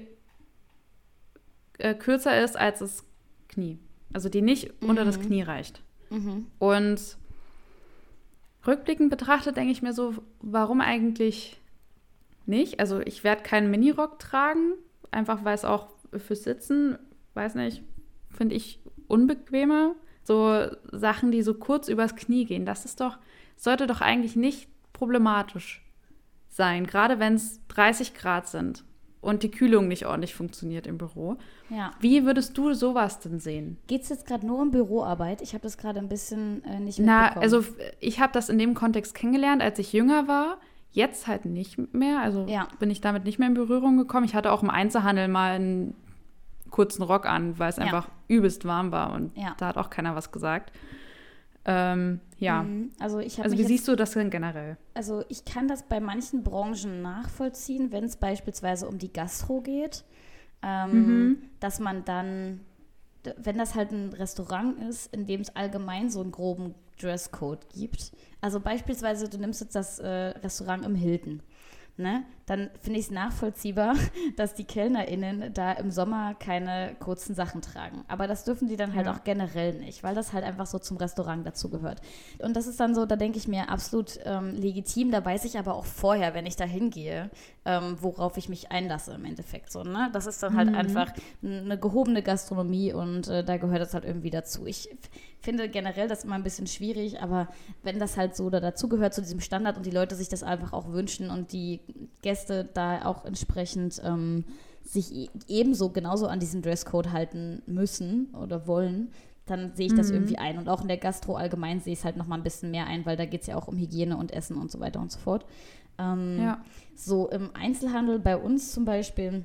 äh, kürzer ist als das Knie. Also die nicht mhm. unter das mhm. Knie reicht. Mhm. Und rückblickend betrachtet denke ich mir so, warum eigentlich nicht? Also ich werde keinen Minirock tragen, einfach weil es auch fürs Sitzen, weiß nicht, finde ich unbequemer. So Sachen, die so kurz übers Knie gehen, das ist doch, sollte doch eigentlich nicht problematisch sein, gerade wenn es 30 Grad sind und die Kühlung nicht ordentlich funktioniert im Büro. Ja. Wie würdest du sowas denn sehen? Geht es jetzt gerade nur um Büroarbeit? Ich habe das gerade ein bisschen äh, nicht mitbekommen. Na, also ich habe das in dem Kontext kennengelernt, als ich jünger war. Jetzt halt nicht mehr. Also ja. bin ich damit nicht mehr in Berührung gekommen. Ich hatte auch im Einzelhandel mal einen kurzen Rock an, weil es ja. einfach übelst warm war und ja. da hat auch keiner was gesagt. Ähm, ja. Mhm. Also, ich also wie siehst du das denn generell? Also ich kann das bei manchen Branchen nachvollziehen, wenn es beispielsweise um die Gastro geht, ähm, mhm. dass man dann, wenn das halt ein Restaurant ist, in dem es allgemein so einen groben Dresscode gibt. Also beispielsweise, du nimmst jetzt das äh, Restaurant im Hilton. Ne? Dann finde ich es nachvollziehbar, dass die KellnerInnen da im Sommer keine kurzen Sachen tragen. Aber das dürfen die dann halt ja. auch generell nicht, weil das halt einfach so zum Restaurant dazugehört. Und das ist dann so, da denke ich mir, absolut ähm, legitim. Da weiß ich aber auch vorher, wenn ich da hingehe, ähm, worauf ich mich einlasse im Endeffekt. So, ne? Das ist dann halt mhm. einfach eine gehobene Gastronomie und äh, da gehört das halt irgendwie dazu. Ich finde generell das immer ein bisschen schwierig, aber wenn das halt so da dazugehört zu diesem Standard und die Leute sich das einfach auch wünschen und die Gäste da auch entsprechend ähm, sich e-, ebenso genauso an diesen Dresscode halten müssen oder wollen, dann sehe ich das mhm. irgendwie ein. Und auch in der Gastro allgemein sehe ich es halt nochmal ein bisschen mehr ein, weil da geht es ja auch um Hygiene und Essen und so weiter und so fort. Ähm, ja. So im Einzelhandel bei uns zum Beispiel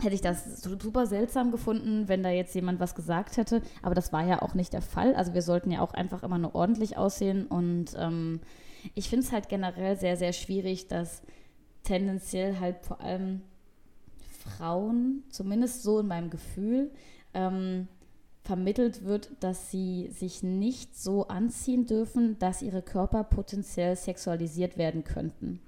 hätte ich das super seltsam gefunden, wenn da jetzt jemand was gesagt hätte. Aber das war ja auch nicht der Fall. Also wir sollten ja auch einfach immer nur ordentlich aussehen. Und ähm, ich finde es halt generell sehr, sehr schwierig, dass tendenziell halt vor allem Frauen, zumindest so in meinem Gefühl, ähm, vermittelt wird, dass sie sich nicht so anziehen dürfen, dass ihre Körper potenziell sexualisiert werden könnten.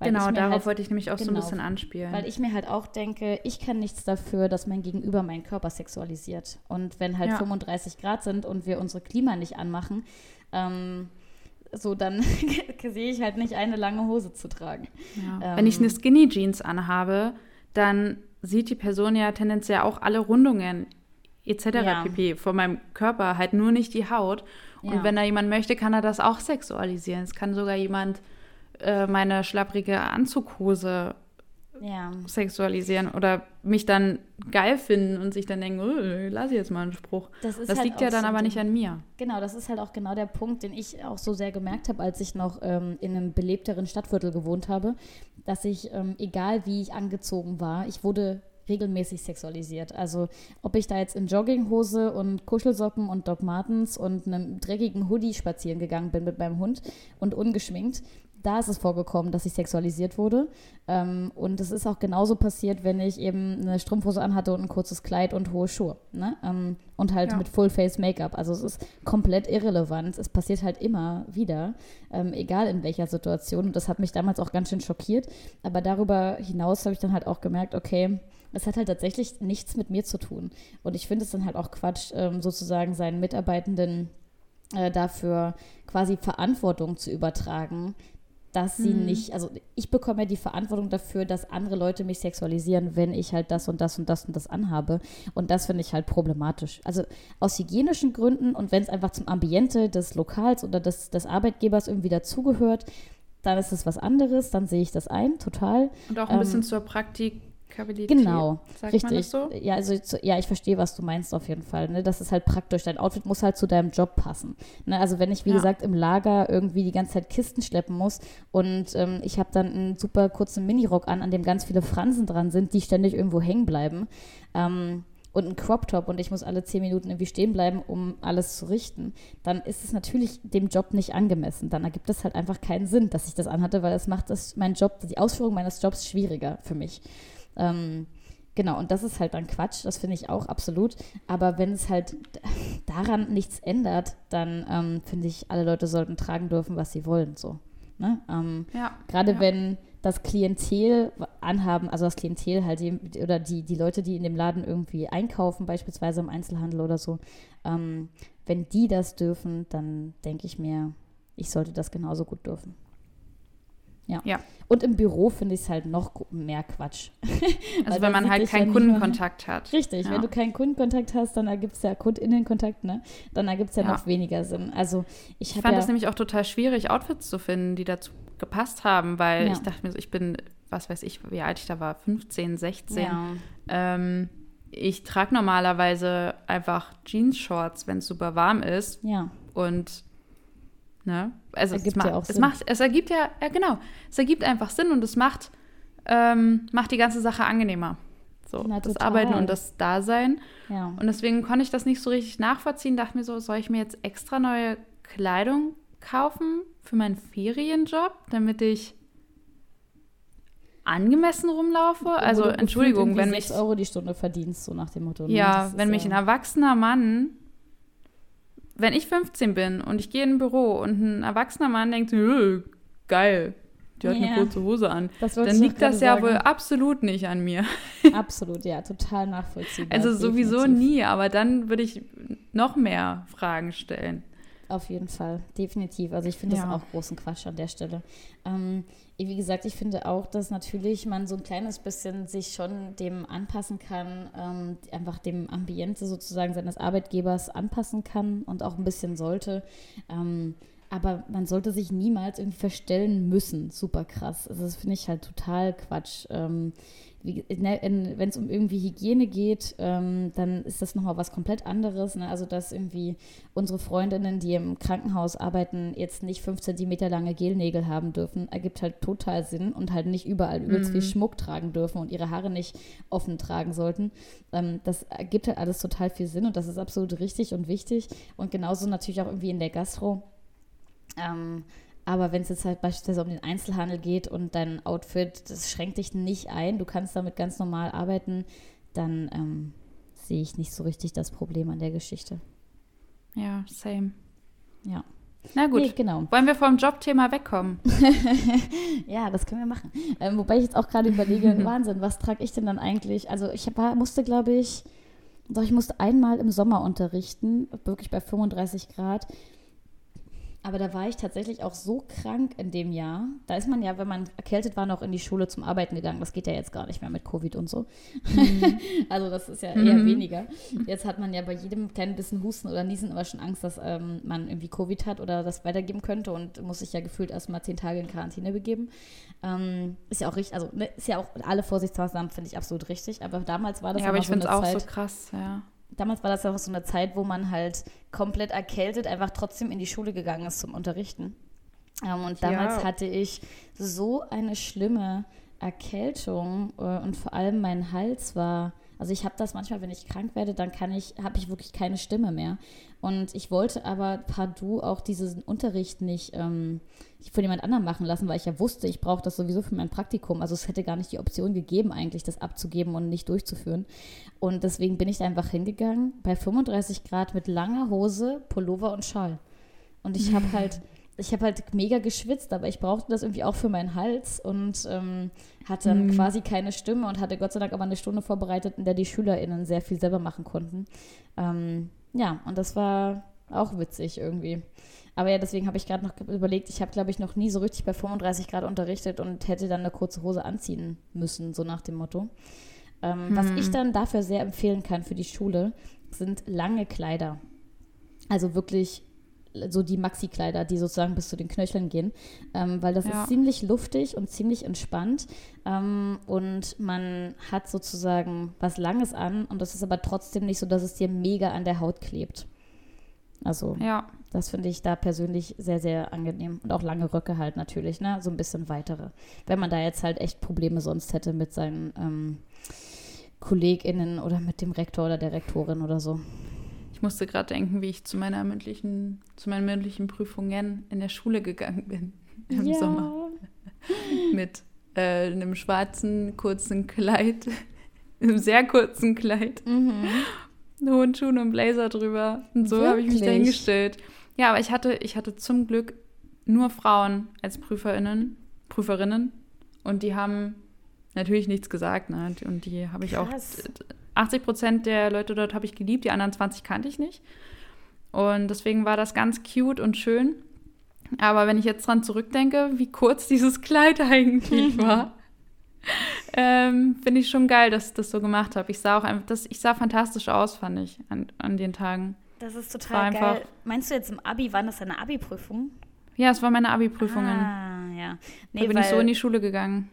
Weil genau, darauf halt, wollte ich nämlich auch genau, so ein genau, bisschen anspielen. Weil ich mir halt auch denke, ich kann nichts dafür, dass mein Gegenüber meinen Körper sexualisiert. Und wenn halt ja. 35 Grad sind und wir unsere Klima nicht anmachen, ähm, so dann sehe ich halt nicht eine lange Hose zu tragen. Ja. Ähm, wenn ich eine Skinny Jeans anhabe, dann sieht die Person ja tendenziell auch alle Rundungen etc. Ja. pp. von meinem Körper, halt nur nicht die Haut. Und ja. wenn da jemand möchte, kann er das auch sexualisieren. Es kann sogar jemand äh, meine schlapprige Anzughose ja. sexualisieren oder mich dann geil finden und sich dann denken, oh, lass ich jetzt mal einen Spruch. Das, das halt liegt ja dann so aber nicht an mir. Genau, das ist halt auch genau der Punkt, den ich auch so sehr gemerkt habe, als ich noch ähm, in einem belebteren Stadtviertel gewohnt habe, dass ich, ähm, egal wie ich angezogen war, ich wurde regelmäßig sexualisiert. Also ob ich da jetzt in Jogginghose und Kuschelsocken und Doc Martens und einem dreckigen Hoodie spazieren gegangen bin mit meinem Hund und ungeschminkt, da ist es vorgekommen, dass ich sexualisiert wurde. Ähm, und es ist auch genauso passiert, wenn ich eben eine Strumpfhose anhatte und ein kurzes Kleid und hohe Schuhe. Ne? Ähm, und halt ja. mit Full-Face-Make-up. Also es ist komplett irrelevant. Es passiert halt immer wieder, ähm, egal in welcher Situation. Und das hat mich damals auch ganz schön schockiert. Aber darüber hinaus habe ich dann halt auch gemerkt, okay, es hat halt tatsächlich nichts mit mir zu tun. Und ich finde es dann halt auch Quatsch, ähm, sozusagen seinen Mitarbeitenden äh, dafür quasi Verantwortung zu übertragen, dass sie mhm. nicht, also ich bekomme ja die Verantwortung dafür, dass andere Leute mich sexualisieren, wenn ich halt das und das und das und das anhabe. Und das finde ich halt problematisch. Also aus hygienischen Gründen und wenn es einfach zum Ambiente des Lokals oder des, des Arbeitgebers irgendwie dazugehört, dann ist es was anderes, dann sehe ich das ein, total. Und auch ein ähm, bisschen zur Praktik Praktikabilität. Genau, Sagt richtig. so? Ja, also ja, ich verstehe, was du meinst auf jeden Fall. Ne? Das ist halt praktisch. Dein Outfit muss halt zu deinem Job passen. Ne? Also wenn ich, wie ja. gesagt, im Lager irgendwie die ganze Zeit Kisten schleppen muss und ähm, ich habe dann einen super kurzen Minirock an, an dem ganz viele Fransen dran sind, die ständig irgendwo hängen bleiben. Ähm, und ein Crop Top und ich muss alle zehn Minuten irgendwie stehen bleiben, um alles zu richten, dann ist es natürlich dem Job nicht angemessen. Dann ergibt es halt einfach keinen Sinn, dass ich das anhatte, weil es macht das mein Job, die Ausführung meines Jobs schwieriger für mich. Ähm, genau, und das ist halt dann Quatsch, das finde ich auch absolut. Aber wenn es halt daran nichts ändert, dann ähm, finde ich, alle Leute sollten tragen dürfen, was sie wollen. So. Ne? Ähm, ja, Gerade ja. wenn das Klientel anhaben, also das Klientel halt, die, oder die, die Leute, die in dem Laden irgendwie einkaufen, beispielsweise im Einzelhandel oder so, ähm, wenn die das dürfen, dann denke ich mir, ich sollte das genauso gut dürfen. Ja. ja. Und im Büro finde ich es halt noch mehr Quatsch. Also wenn man halt keinen Kundenkontakt hat. Richtig, ja. wenn du keinen Kundenkontakt hast, dann ergibt es ja Kundinnenkontakt, ne? Dann ergibt es ja, ja, noch weniger Sinn. Also ich, ich fand es nämlich auch total schwierig, Outfits zu finden, die dazu gepasst haben, weil ich dachte mir so, ich bin, was weiß ich, wie alt ich da war, 15, 16. Ähm, ich trage normalerweise einfach Jeans-Shorts, wenn es super warm ist. Ja. Und Ne? Also ergibt es, ja auch Sinn. es macht, es ergibt ja, ja genau, es ergibt einfach Sinn und es macht, ähm, macht die ganze Sache angenehmer. So, Na, das Arbeiten und das Dasein. Ja. Und deswegen konnte ich das nicht so richtig nachvollziehen. Dachte mir so, soll ich mir jetzt extra neue Kleidung kaufen für meinen Ferienjob, damit ich angemessen rumlaufe? Also Entschuldigung, wenn mich 6 Euro die Stunde verdienst, so nach dem Motto. Ne? Ja, wenn mich ein erwachsener Mann wenn ich 15 bin und ich gehe in ein Büro und ein erwachsener Mann denkt, geil, die hat ja. eine kurze Hose an, dann liegt das ja sagen. wohl absolut nicht an mir. Absolut, ja, total nachvollziehbar. Also sowieso nie, aber dann würde ich noch mehr Fragen stellen. Auf jeden Fall, definitiv. Also ich finde ja. das auch großen Quatsch an der Stelle. Ähm, wie gesagt, ich finde auch, dass natürlich man so ein kleines bisschen sich schon dem anpassen kann, ähm, einfach dem Ambiente sozusagen seines Arbeitgebers anpassen kann und auch ein bisschen sollte. Ähm, aber man sollte sich niemals irgendwie verstellen müssen. Super krass. Also das finde ich halt total Quatsch. Ähm, Ne, wenn es um irgendwie Hygiene geht, ähm, dann ist das nochmal was komplett anderes. Ne? Also, dass irgendwie unsere Freundinnen, die im Krankenhaus arbeiten, jetzt nicht fünf Zentimeter lange Gelnägel haben dürfen, ergibt halt total Sinn und halt nicht überall übelst mhm. viel Schmuck tragen dürfen und ihre Haare nicht offen tragen sollten. Ähm, das ergibt halt alles total viel Sinn und das ist absolut richtig und wichtig. Und genauso natürlich auch irgendwie in der Gastro. Ähm, Aber wenn es jetzt halt beispielsweise um den Einzelhandel geht und dein Outfit, das schränkt dich nicht ein, du kannst damit ganz normal arbeiten, dann ähm, sehe ich nicht so richtig das Problem an der Geschichte. Ja, same. Ja. Na gut, Nee, genau. wollen wir vom Jobthema wegkommen? Ja, das können wir machen. Ähm, wobei ich jetzt auch gerade überlege, Wahnsinn, was trage ich denn dann eigentlich? Also ich war, musste, glaube ich, doch ich musste einmal im Sommer unterrichten, wirklich bei 35 Grad. Aber da war ich tatsächlich auch so krank in dem Jahr. Da ist man ja, wenn man erkältet war, noch in die Schule zum Arbeiten gegangen. Das geht ja jetzt gar nicht mehr mit Covid und so. also das ist ja eher Mhm. weniger. Jetzt hat man ja bei jedem kleinen bisschen Husten oder Niesen immer schon Angst, dass ähm, man irgendwie Covid hat oder das weitergeben könnte und muss sich ja gefühlt erstmal zehn Tage in Quarantäne begeben. Ähm, ist ja auch richtig, also ne, ist ja auch alle Vorsichtsmaßnahmen, finde ich absolut richtig. Aber damals war das ja, aber ich so finde es auch Zeit so krass, ja. Damals war das ja auch so eine Zeit, wo man halt komplett erkältet einfach trotzdem in die Schule gegangen ist zum Unterrichten. Ähm, und damals Ja. hatte ich so eine schlimme Erkältung äh, und vor allem mein Hals war, also ich habe das manchmal, wenn ich krank werde, dann kann ich, habe ich wirklich keine Stimme mehr. Und ich wollte aber partout auch diesen Unterricht nicht ähm, von jemand anderem machen lassen, weil ich ja wusste, ich brauche das sowieso für mein Praktikum. Also es hätte gar nicht die Option gegeben, eigentlich das abzugeben und nicht durchzuführen. Und deswegen bin ich da einfach hingegangen, bei 35 Grad mit langer Hose, Pullover und Schal. Und ich habe halt, ich habe halt mega geschwitzt, aber ich brauchte das irgendwie auch für meinen Hals und ähm, hatte dann Mhm. quasi keine Stimme und hatte Gott sei Dank aber eine Stunde vorbereitet, in der die SchülerInnen sehr viel selber machen konnten. Ähm, ja, und das war auch witzig irgendwie. Aber ja, deswegen habe ich gerade noch überlegt, ich habe, glaube ich, noch nie so richtig bei 35 Grad unterrichtet und hätte dann eine kurze Hose anziehen müssen, so nach dem Motto. Ähm, Was ich dann dafür sehr empfehlen kann für die Schule, sind lange Kleider. Also wirklich so die Maxi-Kleider, die sozusagen bis zu den Knöcheln gehen, ähm, weil das Ja. ist ziemlich luftig und ziemlich entspannt ähm, und man hat sozusagen was Langes an und das ist aber trotzdem nicht so, dass es dir mega an der Haut klebt. Also Ja, das finde ich da persönlich sehr, sehr angenehm. Und auch lange Röcke halt natürlich, ne? So ein bisschen weitere. Wenn man da jetzt halt echt Probleme sonst hätte mit seinen ähm, KollegInnen oder mit dem Rektor oder der Rektorin oder so. Ich musste gerade denken, wie ich zu meiner mündlichen, zu meinen mündlichen Prüfungen in der Schule gegangen bin im Sommer mit äh, einem schwarzen kurzen Kleid, einem sehr kurzen Kleid, Mhm. hohen Schuhen und Blazer drüber. Und so habe ich mich dahingestellt. Ja, aber ich hatte, ich hatte zum Glück nur Frauen als PrüferInnen, Prüferinnen. Und die haben natürlich nichts gesagt. Ne? Und die habe ich Krass. auch. 80 Prozent der Leute dort habe ich geliebt, die anderen 20 kannte ich nicht. Und deswegen war das ganz cute und schön. Aber wenn ich jetzt dran zurückdenke, wie kurz dieses Kleid eigentlich war, ähm, finde ich schon geil, dass ich das so gemacht habe. Ich sah auch einfach, das, ich sah fantastisch aus, fand ich, an, an den Tagen. Das ist total einfach- geil. Meinst du jetzt im Abi, waren das deine Abi-Prüfungen? Ja, es waren meine Abi-Prüfungen. Ah, ja. da Nee, bin ich so in die Schule gegangen.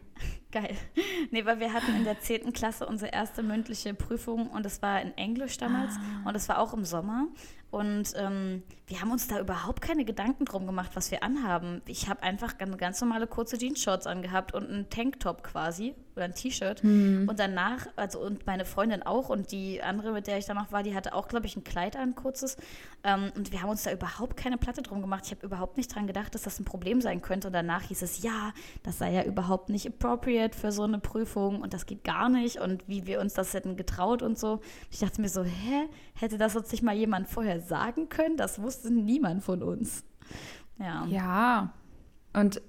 Geil. Nee, weil wir hatten in der 10. Klasse unsere erste mündliche Prüfung und es war in Englisch damals Ah. und es war auch im Sommer. Und ähm, wir haben uns da überhaupt keine Gedanken drum gemacht, was wir anhaben. Ich habe einfach eine ganz normale kurze Jeans-Shorts angehabt und einen Tanktop quasi oder ein T-Shirt. Hm. Und danach, also und meine Freundin auch und die andere, mit der ich dann noch war, die hatte auch, glaube ich, ein Kleid an, kurzes. Ähm, und wir haben uns da überhaupt keine Platte drum gemacht. Ich habe überhaupt nicht dran gedacht, dass das ein Problem sein könnte. Und danach hieß es, ja, das sei ja überhaupt nicht appropriate für so eine Prüfung und das geht gar nicht und wie wir uns das hätten getraut und so. Ich dachte mir so, hä? Hätte das uns nicht mal jemand vorher sagen können? Das wusste niemand von uns. Ja. Ja. Und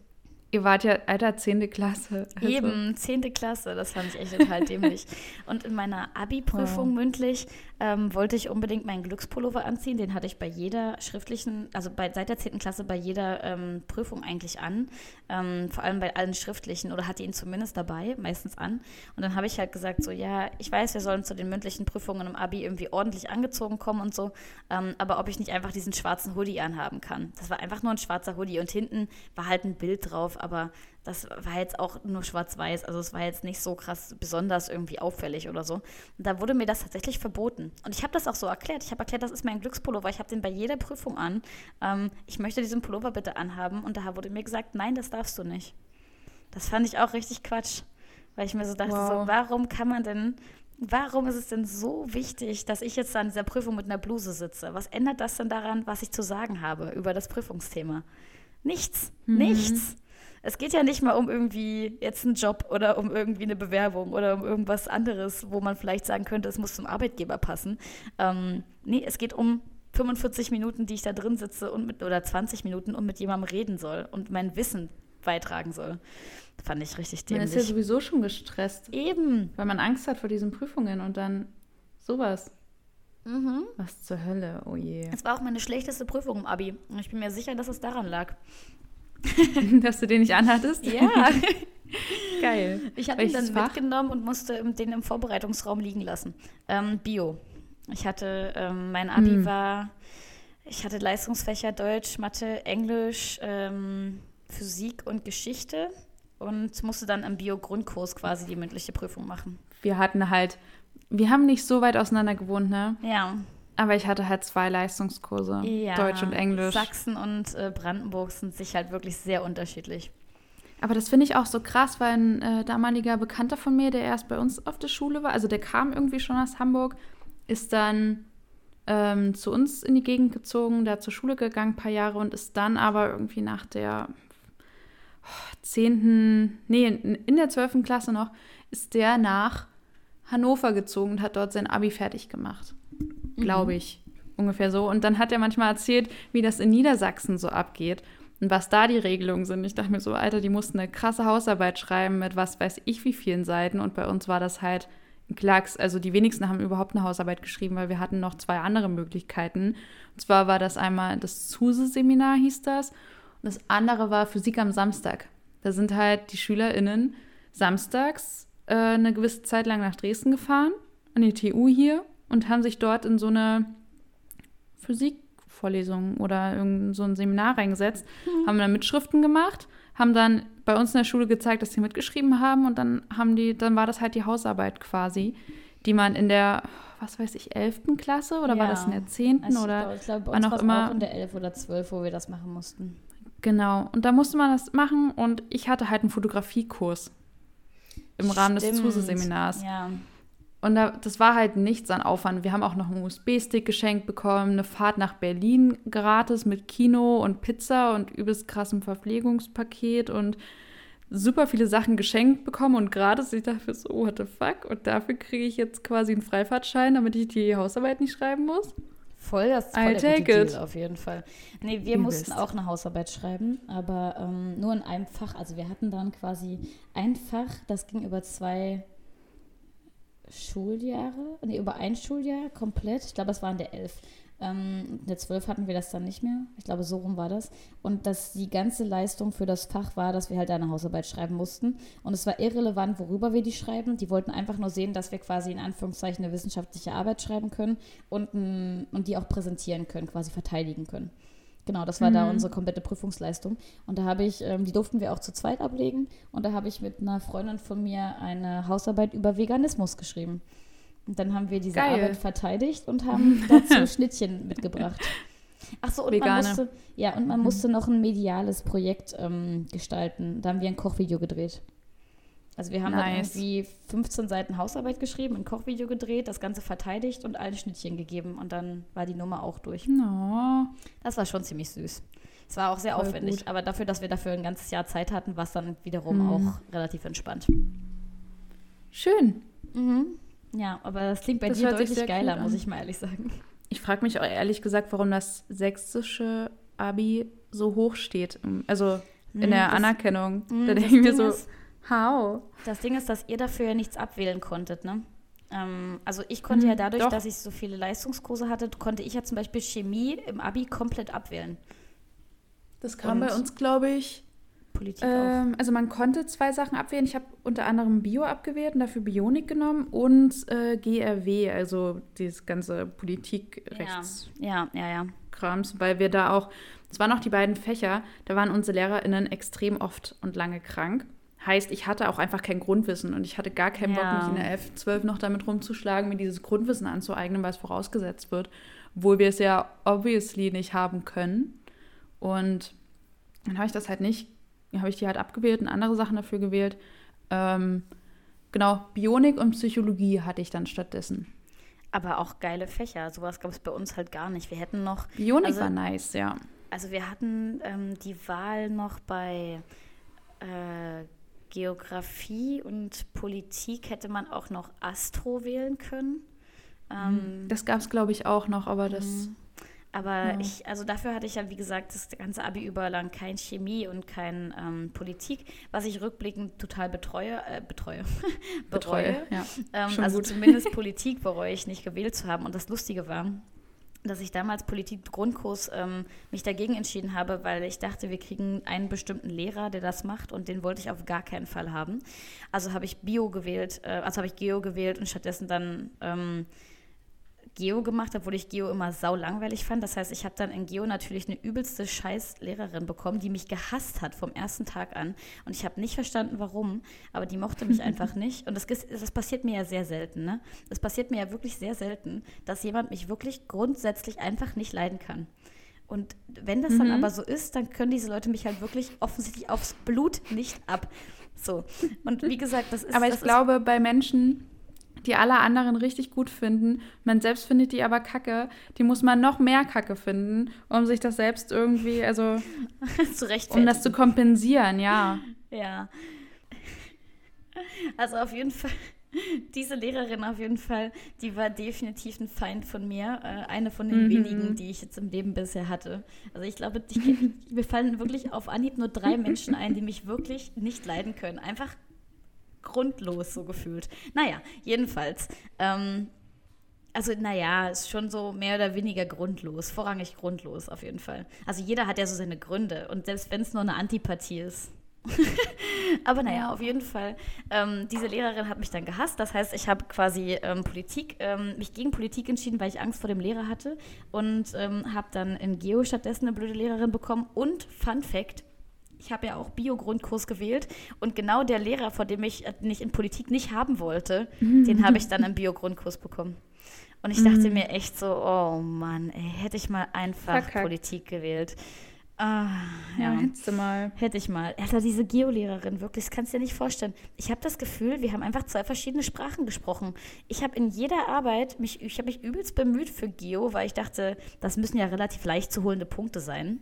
ihr wart ja, Alter, 10. Klasse. Also, Eben, 10. Klasse, das fand ich echt total dämlich. Und in meiner Abi-Prüfung Wow. mündlich ähm, wollte ich unbedingt meinen Glückspullover anziehen. Den hatte ich bei jeder schriftlichen, also bei, seit der 10. Klasse bei jeder ähm, Prüfung eigentlich an. Ähm, vor allem bei allen schriftlichen oder hatte ihn zumindest dabei, meistens an. Und dann habe ich halt gesagt, so, ja, ich weiß, wir sollen zu den mündlichen Prüfungen im Abi irgendwie ordentlich angezogen kommen und so. Ähm, aber ob ich nicht einfach diesen schwarzen Hoodie anhaben kann. Das war einfach nur ein schwarzer Hoodie und hinten war halt ein Bild drauf, aber das war jetzt auch nur schwarz-weiß, also es war jetzt nicht so krass besonders irgendwie auffällig oder so. Und da wurde mir das tatsächlich verboten. Und ich habe das auch so erklärt. Ich habe erklärt, das ist mein Glückspullover. Ich habe den bei jeder Prüfung an. Ähm, ich möchte diesen Pullover bitte anhaben. Und da wurde mir gesagt, nein, das darfst du nicht. Das fand ich auch richtig Quatsch. Weil ich mir so dachte, Wow. so, warum kann man denn, warum ist es denn so wichtig, dass ich jetzt an dieser Prüfung mit einer Bluse sitze? Was ändert das denn daran, was ich zu sagen habe über das Prüfungsthema? Nichts. Mhm. Nichts. Es geht ja nicht mal um irgendwie jetzt einen Job oder um irgendwie eine Bewerbung oder um irgendwas anderes, wo man vielleicht sagen könnte, es muss zum Arbeitgeber passen. Ähm, nee, es geht um 45 Minuten, die ich da drin sitze und mit, oder 20 Minuten und mit jemandem reden soll und mein Wissen beitragen soll. Fand ich richtig dämlich. Man ist ja sowieso schon gestresst. Eben. Weil man Angst hat vor diesen Prüfungen und dann sowas. Mhm. Was zur Hölle, oh je. Es war auch meine schlechteste Prüfung im Abi. Und ich bin mir sicher, dass es daran lag. Dass du den nicht anhattest? Ja. Geil. Ich habe ihn dann Fach? mitgenommen und musste den im Vorbereitungsraum liegen lassen. Ähm, Bio. Ich hatte, ähm, mein Abi hm. war, ich hatte Leistungsfächer Deutsch, Mathe, Englisch, ähm, Physik und Geschichte und musste dann im Bio-Grundkurs quasi die mündliche Prüfung machen. Wir hatten halt, wir haben nicht so weit auseinander gewohnt, ne? Ja. Aber ich hatte halt zwei Leistungskurse, ja, Deutsch und Englisch. Sachsen und äh, Brandenburg sind sich halt wirklich sehr unterschiedlich. Aber das finde ich auch so krass, weil ein äh, damaliger Bekannter von mir, der erst bei uns auf der Schule war, also der kam irgendwie schon aus Hamburg, ist dann ähm, zu uns in die Gegend gezogen, da zur Schule gegangen, ein paar Jahre und ist dann aber irgendwie nach der zehnten, nee, in der zwölften Klasse noch, ist der nach Hannover gezogen und hat dort sein Abi fertig gemacht. Glaube mhm. ich. Ungefähr so. Und dann hat er manchmal erzählt, wie das in Niedersachsen so abgeht und was da die Regelungen sind. Ich dachte mir so, Alter, die mussten eine krasse Hausarbeit schreiben mit was weiß ich wie vielen Seiten. Und bei uns war das halt ein Klacks. Also die wenigsten haben überhaupt eine Hausarbeit geschrieben, weil wir hatten noch zwei andere Möglichkeiten. Und zwar war das einmal das Zuse-Seminar, hieß das. Und das andere war Physik am Samstag. Da sind halt die SchülerInnen samstags äh, eine gewisse Zeit lang nach Dresden gefahren, an die TU hier, und haben sich dort in so eine Physikvorlesung oder irgend so ein Seminar reingesetzt, mhm. haben dann Mitschriften gemacht, haben dann bei uns in der Schule gezeigt, dass sie mitgeschrieben haben und dann haben die, dann war das halt die Hausarbeit quasi, die man in der, was weiß ich, 11. Klasse oder ja. war das in der 10. Also oder ich glaube, uns auch immer auch in der 11 oder 12, wo wir das machen mussten. Genau. Und da musste man das machen und ich hatte halt einen Fotografiekurs im Rahmen Stimmt. des Zuse-Seminars. Ja. Und da, das war halt nichts an Aufwand. Wir haben auch noch einen USB-Stick geschenkt bekommen, eine Fahrt nach Berlin gratis mit Kino und Pizza und übelst krassem Verpflegungspaket und super viele Sachen geschenkt bekommen und gratis. Ich dachte so, what the fuck? Und dafür kriege ich jetzt quasi einen Freifahrtschein, damit ich die Hausarbeit nicht schreiben muss. Voll das voll der gute Deal auf jeden Fall. Nee, wir du mussten auch eine Hausarbeit schreiben, aber ähm, nur in einem Fach. Also wir hatten dann quasi ein Fach, das ging über zwei Schuljahre, nee, über ein Schuljahr komplett. Ich glaube, es waren der elf. Ähm, in der 12 hatten wir das dann nicht mehr. Ich glaube, so rum war das. Und dass die ganze Leistung für das Fach war, dass wir halt eine Hausarbeit schreiben mussten. Und es war irrelevant, worüber wir die schreiben. Die wollten einfach nur sehen, dass wir quasi in Anführungszeichen eine wissenschaftliche Arbeit schreiben können und, und die auch präsentieren können, quasi verteidigen können. Genau, das war mhm. da unsere komplette Prüfungsleistung. Und da habe ich, ähm, die durften wir auch zu zweit ablegen. Und da habe ich mit einer Freundin von mir eine Hausarbeit über Veganismus geschrieben. Und dann haben wir diese Geil. Arbeit verteidigt und haben dazu Schnittchen mitgebracht. Ach so, und Vegane. man musste, ja, und man mhm. musste noch ein mediales Projekt ähm, gestalten. Da haben wir ein Kochvideo gedreht. Also wir haben nice. dann irgendwie 15 Seiten Hausarbeit geschrieben, ein Kochvideo gedreht, das Ganze verteidigt und allen Schnittchen gegeben und dann war die Nummer auch durch. No. Das war schon ziemlich süß. Es war auch sehr Voll aufwendig, gut. aber dafür, dass wir dafür ein ganzes Jahr Zeit hatten, war es dann wiederum mhm. auch relativ entspannt. Schön. Mhm. Ja, aber das klingt bei das dir deutlich geiler, muss ich mal ehrlich sagen. Ich frage mich auch ehrlich gesagt, warum das sächsische Abi so hoch steht. Also in hm, der das, Anerkennung. Hm, da denke ich mir so, ist, how? Das Ding ist, dass ihr dafür ja nichts abwählen konntet, ne? Ähm, also ich konnte hm, ja dadurch, doch. dass ich so viele Leistungskurse hatte, konnte ich ja zum Beispiel Chemie im Abi komplett abwählen. Das kam Und bei uns, glaube ich, Politik ähm, Also man konnte zwei Sachen abwählen. Ich habe unter anderem Bio abgewählt und dafür Bionik genommen und äh, GRW, also dieses ganze Politikrechts. Ja, ja, ja, ja. Krams, weil wir da auch, es waren auch die beiden Fächer, da waren unsere LehrerInnen extrem oft und lange krank. Heißt, ich hatte auch einfach kein Grundwissen und ich hatte gar keinen ja. Bock, mich in der 11, 12 noch damit rumzuschlagen, mir dieses Grundwissen anzueignen, weil es vorausgesetzt wird, obwohl wir es ja obviously nicht haben können. Und dann habe ich das halt nicht habe ich die halt abgewählt und andere Sachen dafür gewählt. Ähm, genau, Bionik und Psychologie hatte ich dann stattdessen. Aber auch geile Fächer. Sowas gab es bei uns halt gar nicht. Wir hätten noch. Bionik also, war nice, ja. also wir hatten ähm, die Wahl noch bei äh, Geografie und Politik hätte man auch noch Astro wählen können. Ähm, das gab es, glaube ich, auch noch, aber das. Mhm. Aber ja. ich, also dafür hatte ich ja, wie gesagt, das ganze Abi über lang kein Chemie und kein ähm, Politik, was ich rückblickend total betreue, äh, betreue, betreue. Ja. Ähm, also gut. zumindest Politik bereue ich nicht gewählt zu haben. Und das Lustige war, dass ich damals Politik-Grundkurs ähm, mich dagegen entschieden habe, weil ich dachte, wir kriegen einen bestimmten Lehrer, der das macht und den wollte ich auf gar keinen Fall haben. Also habe ich Bio gewählt, äh, also habe ich Geo gewählt und stattdessen dann ähm, Geo gemacht, obwohl ich Geo immer sau langweilig fand. Das heißt, ich habe dann in Geo natürlich eine übelste Scheiß-Lehrerin bekommen, die mich gehasst hat vom ersten Tag an. Und ich habe nicht verstanden, warum, aber die mochte mich einfach nicht. Und das, das passiert mir ja sehr selten. Ne? Das passiert mir ja wirklich sehr selten, dass jemand mich wirklich grundsätzlich einfach nicht leiden kann. Und wenn das mhm. dann aber so ist, dann können diese Leute mich halt wirklich offensichtlich aufs Blut nicht ab. So. Und wie gesagt, das ist. Aber ich glaube, bei Menschen, die alle anderen richtig gut finden. Man selbst findet die aber kacke. Die muss man noch mehr kacke finden, um sich das selbst irgendwie, also um das zu kompensieren, ja. Ja. Also auf jeden Fall, diese Lehrerin auf jeden Fall, die war definitiv ein Feind von mir. Äh, eine von den mhm. wenigen, die ich jetzt im Leben bisher hatte. Also ich glaube, ich, mir fallen wirklich auf Anhieb nur drei Menschen ein, die mich wirklich nicht leiden können. Einfach grundlos so gefühlt. Naja, jedenfalls. Ähm, also, naja, ist schon so mehr oder weniger grundlos, vorrangig grundlos auf jeden Fall. Also jeder hat ja so seine Gründe und selbst wenn es nur eine Antipathie ist. Aber naja, auf jeden Fall. Ähm, diese Lehrerin hat mich dann gehasst. Das heißt, ich habe quasi ähm, Politik, ähm, mich gegen Politik entschieden, weil ich Angst vor dem Lehrer hatte und ähm, habe dann in Geo stattdessen eine blöde Lehrerin bekommen. Und Fun Fact: ich habe ja auch Bio-Grundkurs gewählt und genau der Lehrer, vor dem ich, den ich in Politik nicht haben wollte, mhm. den habe ich dann im Bio-Grundkurs bekommen. Und ich dachte mhm. mir echt so, oh Mann, ey, hätte ich mal einfach Verkackt. Politik gewählt. Ah, ja, ja, hättest du mal. Hätte ich mal. Alter, diese Geolehrerin, wirklich, das kannst du dir nicht vorstellen. Ich habe das Gefühl, wir haben einfach zwei verschiedene Sprachen gesprochen. Ich habe in jeder Arbeit, mich, ich habe mich übelst bemüht für Geo, weil ich dachte, das müssen ja relativ leicht zu holende Punkte sein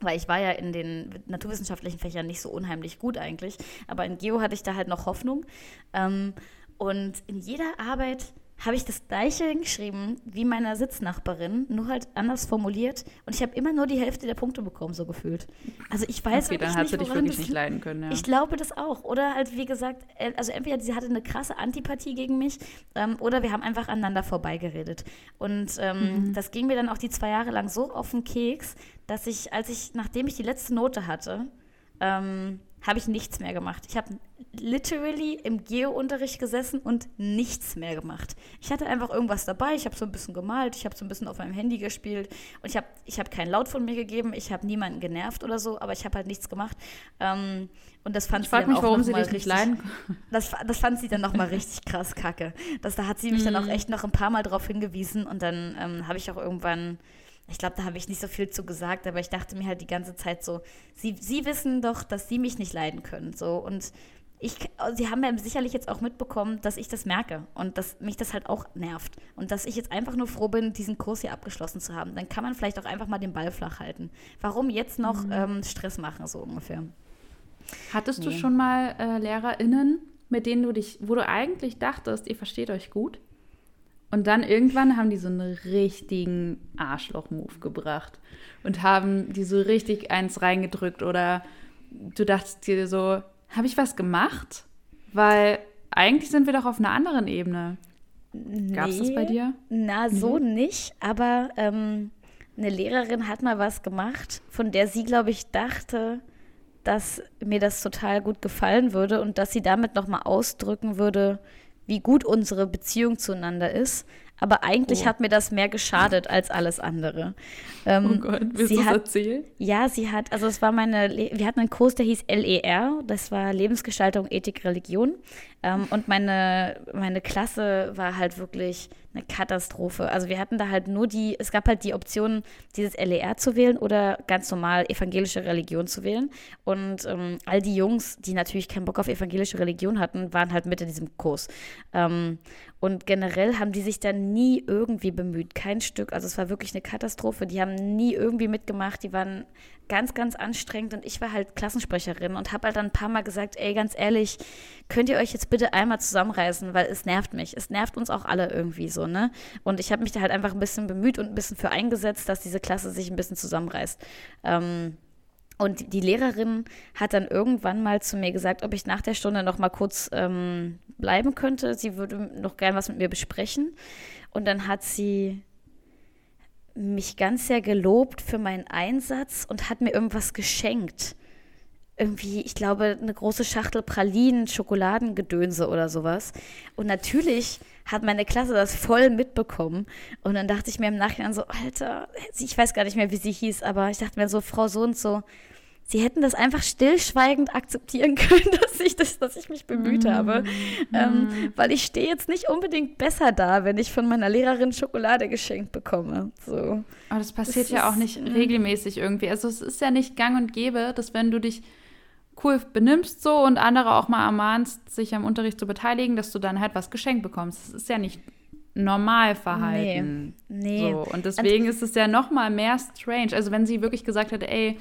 weil ich war ja in den naturwissenschaftlichen Fächern nicht so unheimlich gut eigentlich, aber in Geo hatte ich da halt noch Hoffnung. Ähm, und in jeder Arbeit habe ich das gleiche geschrieben wie meiner Sitznachbarin, nur halt anders formuliert. Und ich habe immer nur die Hälfte der Punkte bekommen, so gefühlt. Also ich weiß okay, wirklich dann hat sie dich wirklich nicht leiden können. Ja. Ich glaube das auch. Oder halt, wie gesagt, äh, also entweder sie hatte eine krasse Antipathie gegen mich ähm, oder wir haben einfach aneinander vorbeigeredet. Und ähm, mhm. das ging mir dann auch die zwei Jahre lang so auf den Keks, dass ich, als ich, nachdem ich die letzte Note hatte, ähm, habe ich nichts mehr gemacht. Ich habe literally im Geo-Unterricht gesessen und nichts mehr gemacht. Ich hatte einfach irgendwas dabei, ich habe so ein bisschen gemalt, ich habe so ein bisschen auf meinem Handy gespielt und ich habe ich hab keinen Laut von mir gegeben, ich habe niemanden genervt oder so, aber ich habe halt nichts gemacht. Ähm, und das fand ich sie dann mich, auch warum sie dich richtig, nicht leiden das, das fand sie dann nochmal richtig krass kacke. Das, da hat sie mich mhm. dann auch mhm. echt noch ein paar Mal drauf hingewiesen und dann ähm, habe ich auch irgendwann ich glaube, da habe ich nicht so viel zu gesagt, aber ich dachte mir halt die ganze Zeit so, sie, sie wissen doch, dass sie mich nicht leiden können. So und ich, sie haben ja sicherlich jetzt auch mitbekommen, dass ich das merke und dass mich das halt auch nervt und dass ich jetzt einfach nur froh bin, diesen Kurs hier abgeschlossen zu haben. Dann kann man vielleicht auch einfach mal den Ball flach halten. Warum jetzt noch mhm. ähm, Stress machen, so ungefähr? Hattest nee. du schon mal äh, LehrerInnen, mit denen du dich, wo du eigentlich dachtest, ihr versteht euch gut? Und dann irgendwann haben die so einen richtigen Arschloch-Move gebracht und haben die so richtig eins reingedrückt oder du dachtest dir so, habe ich was gemacht? Weil eigentlich sind wir doch auf einer anderen Ebene. Gab es das bei dir? Na, so mhm. nicht, aber ähm, eine Lehrerin hat mal was gemacht, von der sie, glaube ich, dachte, dass mir das total gut gefallen würde und dass sie damit nochmal ausdrücken würde, wie gut unsere Beziehung zueinander ist. Aber eigentlich oh. hat mir das mehr geschadet als alles andere. Ähm, oh Gott, willst du das erzählen? Ja, sie hat, also es war meine, wir hatten einen Kurs, der hieß LER, das war Lebensgestaltung, Ethik, Religion. Ähm, und meine, meine Klasse war halt wirklich eine Katastrophe. Also wir hatten da halt nur die, es gab halt die Option, dieses LER zu wählen oder ganz normal evangelische Religion zu wählen. Und ähm, all die Jungs, die natürlich keinen Bock auf evangelische Religion hatten, waren halt mit in diesem Kurs. Ähm, und generell haben die sich dann nie irgendwie bemüht, kein Stück. Also es war wirklich eine Katastrophe. Die haben nie irgendwie mitgemacht. Die waren ganz, ganz anstrengend und ich war halt Klassensprecherin und habe halt dann ein paar Mal gesagt, ey, ganz ehrlich, könnt ihr euch jetzt bitte einmal zusammenreißen, weil es nervt mich. Es nervt uns auch alle irgendwie so, ne? Und ich habe mich da halt einfach ein bisschen bemüht und ein bisschen für eingesetzt, dass diese Klasse sich ein bisschen zusammenreißt. Ähm, und die Lehrerin hat dann irgendwann mal zu mir gesagt, ob ich nach der Stunde noch mal kurz ähm, bleiben könnte. Sie würde noch gern was mit mir besprechen. Und dann hat sie mich ganz sehr gelobt für meinen Einsatz und hat mir irgendwas geschenkt. Irgendwie, ich glaube, eine große Schachtel Pralinen, Schokoladengedönse oder sowas. Und natürlich hat meine Klasse das voll mitbekommen. Und dann dachte ich mir im Nachhinein so, Alter, ich weiß gar nicht mehr, wie sie hieß, aber ich dachte mir so, Frau so und so, sie hätten das einfach stillschweigend akzeptieren können, dass ich, das, dass ich mich bemüht mm. habe. Ähm, weil ich stehe jetzt nicht unbedingt besser da, wenn ich von meiner Lehrerin Schokolade geschenkt bekomme. So. Aber das passiert das ja ist, auch nicht mm. regelmäßig irgendwie. Also es ist ja nicht gang und gäbe, dass wenn du dich cool benimmst so und andere auch mal ermahnst, sich am Unterricht zu beteiligen, dass du dann halt was geschenkt bekommst. Das ist ja nicht Normalverhalten. Nee. nee. So. Und deswegen und ist es ja noch mal mehr strange. Also wenn sie wirklich gesagt hätte, ey,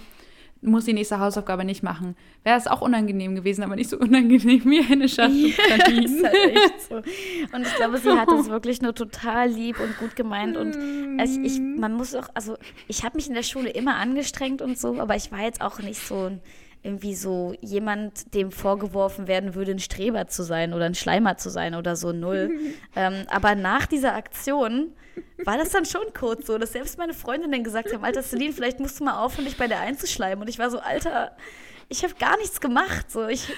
muss die nächste Hausaufgabe nicht machen. Wäre es auch unangenehm gewesen, aber nicht so unangenehm wie eine Schachtel ja, ist halt echt so. Und ich glaube, sie hat es wirklich nur total lieb und gut gemeint. Und also ich, man muss auch, also ich habe mich in der Schule immer angestrengt und so, aber ich war jetzt auch nicht so ein irgendwie so jemand, dem vorgeworfen werden würde, ein Streber zu sein oder ein Schleimer zu sein oder so null. ähm, aber nach dieser Aktion war das dann schon kurz so, dass selbst meine Freundinnen gesagt haben, Alter Celine, vielleicht musst du mal aufhören, dich bei der einzuschleimen. Und ich war so, Alter, ich habe gar nichts gemacht. So, ich,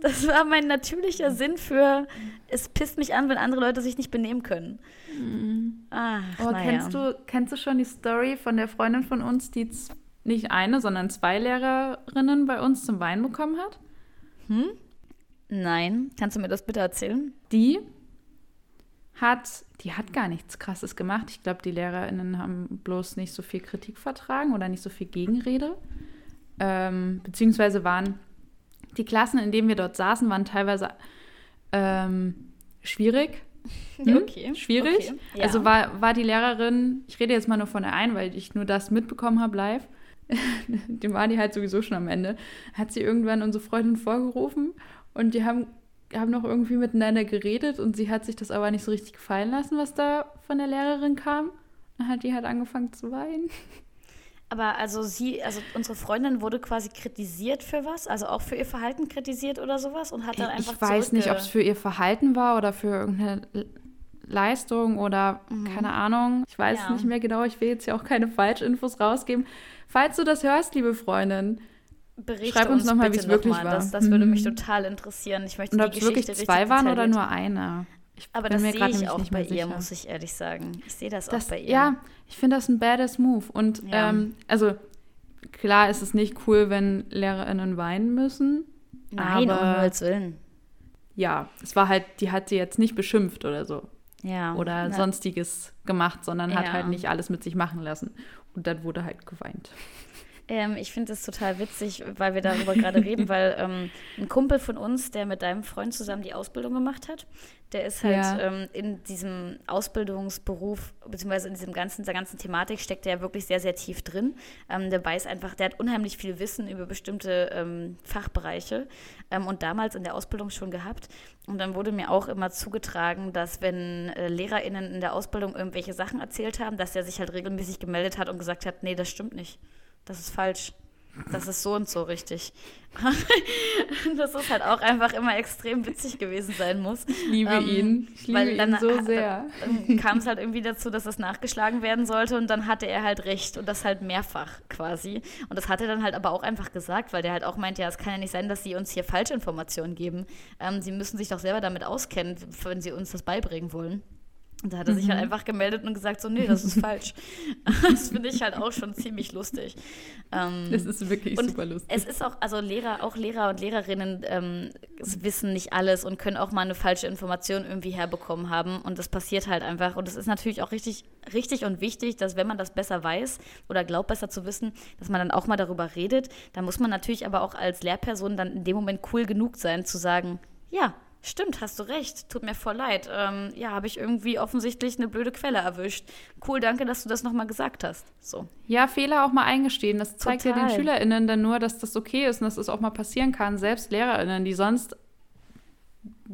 das war mein natürlicher Sinn für, es pisst mich an, wenn andere Leute sich nicht benehmen können. Mhm. Ach, oh, naja. kennst, du, kennst du schon die Story von der Freundin von uns, die nicht eine, sondern zwei Lehrerinnen bei uns zum Wein bekommen hat? Hm? Nein. Kannst du mir das bitte erzählen? Die hat, die hat gar nichts Krasses gemacht. Ich glaube, die LehrerInnen haben bloß nicht so viel Kritik vertragen oder nicht so viel Gegenrede. Ähm, beziehungsweise waren die Klassen, in denen wir dort saßen, waren teilweise ähm, schwierig. Hm? Okay. Schwierig. Okay. Ja. Also war, war die Lehrerin, ich rede jetzt mal nur von der einen, weil ich nur das mitbekommen habe live, dem war die halt sowieso schon am Ende, hat sie irgendwann unsere Freundin vorgerufen und die haben, haben noch irgendwie miteinander geredet und sie hat sich das aber nicht so richtig gefallen lassen, was da von der Lehrerin kam. Dann hat die halt angefangen zu weinen. Aber also sie, also unsere Freundin wurde quasi kritisiert für was, also auch für ihr Verhalten kritisiert oder sowas und hat dann einfach Ich weiß nicht, ob es für ihr Verhalten war oder für irgendeine Leistung oder mhm. keine Ahnung. Ich weiß ja. nicht mehr genau. Ich will jetzt ja auch keine Falschinfos rausgeben. Falls du das hörst, liebe Freundin, Berichte schreib uns, uns nochmal, wie es wirklich war. Das, das würde mich mhm. total interessieren. Ich möchte Und ob es wirklich zwei waren oder nur eine. Ich Aber das sehe ich auch bei ihr, muss ich ehrlich sagen. Ich sehe das, das, auch bei ihr. Ja, ich finde das ein badass Move. Und ja. ähm, also klar ist es nicht cool, wenn LehrerInnen weinen müssen. Nein, aber, um Himmels Willen. Ja, es war halt, die hat sie jetzt nicht beschimpft oder so. Ja. Oder na. sonstiges gemacht, sondern hat halt nicht alles mit sich machen lassen. Und dann wurde halt geweint. Ähm, ich finde es total witzig, weil wir darüber gerade reden, weil ähm, ein Kumpel von uns, der mit deinem Freund zusammen die Ausbildung gemacht hat, der ist halt ja. ähm, in diesem Ausbildungsberuf, beziehungsweise in diesem ganzen, der ganzen Thematik steckt er ja wirklich sehr, sehr tief drin. Ähm, der weiß einfach, der hat unheimlich viel Wissen über bestimmte ähm, Fachbereiche ähm, und damals in der Ausbildung schon gehabt. Und dann wurde mir auch immer zugetragen, dass wenn äh, LehrerInnen in der Ausbildung irgendwelche Sachen erzählt haben, dass er sich halt regelmäßig gemeldet hat und gesagt hat, nee, das stimmt nicht das ist falsch. Das ist so und so richtig. das ist halt auch einfach immer extrem witzig gewesen sein muss. Ich liebe ähm, ihn. Ich liebe weil dann, ihn so sehr. Dann, kam es halt irgendwie dazu, dass das nachgeschlagen werden sollte und dann hatte er halt recht und das halt mehrfach quasi. Und das hat er dann halt aber auch einfach gesagt, weil der halt auch meint, ja, es kann ja nicht sein, dass sie uns hier Falschinformationen geben. Ähm, sie müssen sich doch selber damit auskennen, wenn sie uns das beibringen wollen. Und da hat er sich halt Mhm. einfach gemeldet und gesagt, so, nee, das ist falsch. das finde ich halt auch schon ziemlich lustig. Ähm, Das ist wirklich super lustig. es ist auch, also Lehrer, auch Lehrer und Lehrerinnen ähm, wissen nicht alles und können auch mal eine falsche Information irgendwie herbekommen haben. Und das passiert halt einfach. Und es ist natürlich auch richtig, richtig und wichtig, dass wenn man das besser weiß oder glaubt besser zu wissen, dass man dann auch mal darüber redet. Da muss man natürlich aber auch als Lehrperson dann in dem Moment cool genug sein, zu sagen, ja, Stimmt, hast du recht. Tut mir voll leid. Ähm, ja, habe ich irgendwie offensichtlich eine blöde Quelle erwischt. Cool, danke, dass du das nochmal gesagt hast. So. Ja, Fehler auch mal eingestehen. Das zeigt ja den Total. SchülerInnen dann nur, dass das okay ist und dass das auch mal passieren kann. Selbst LehrerInnen, die sonst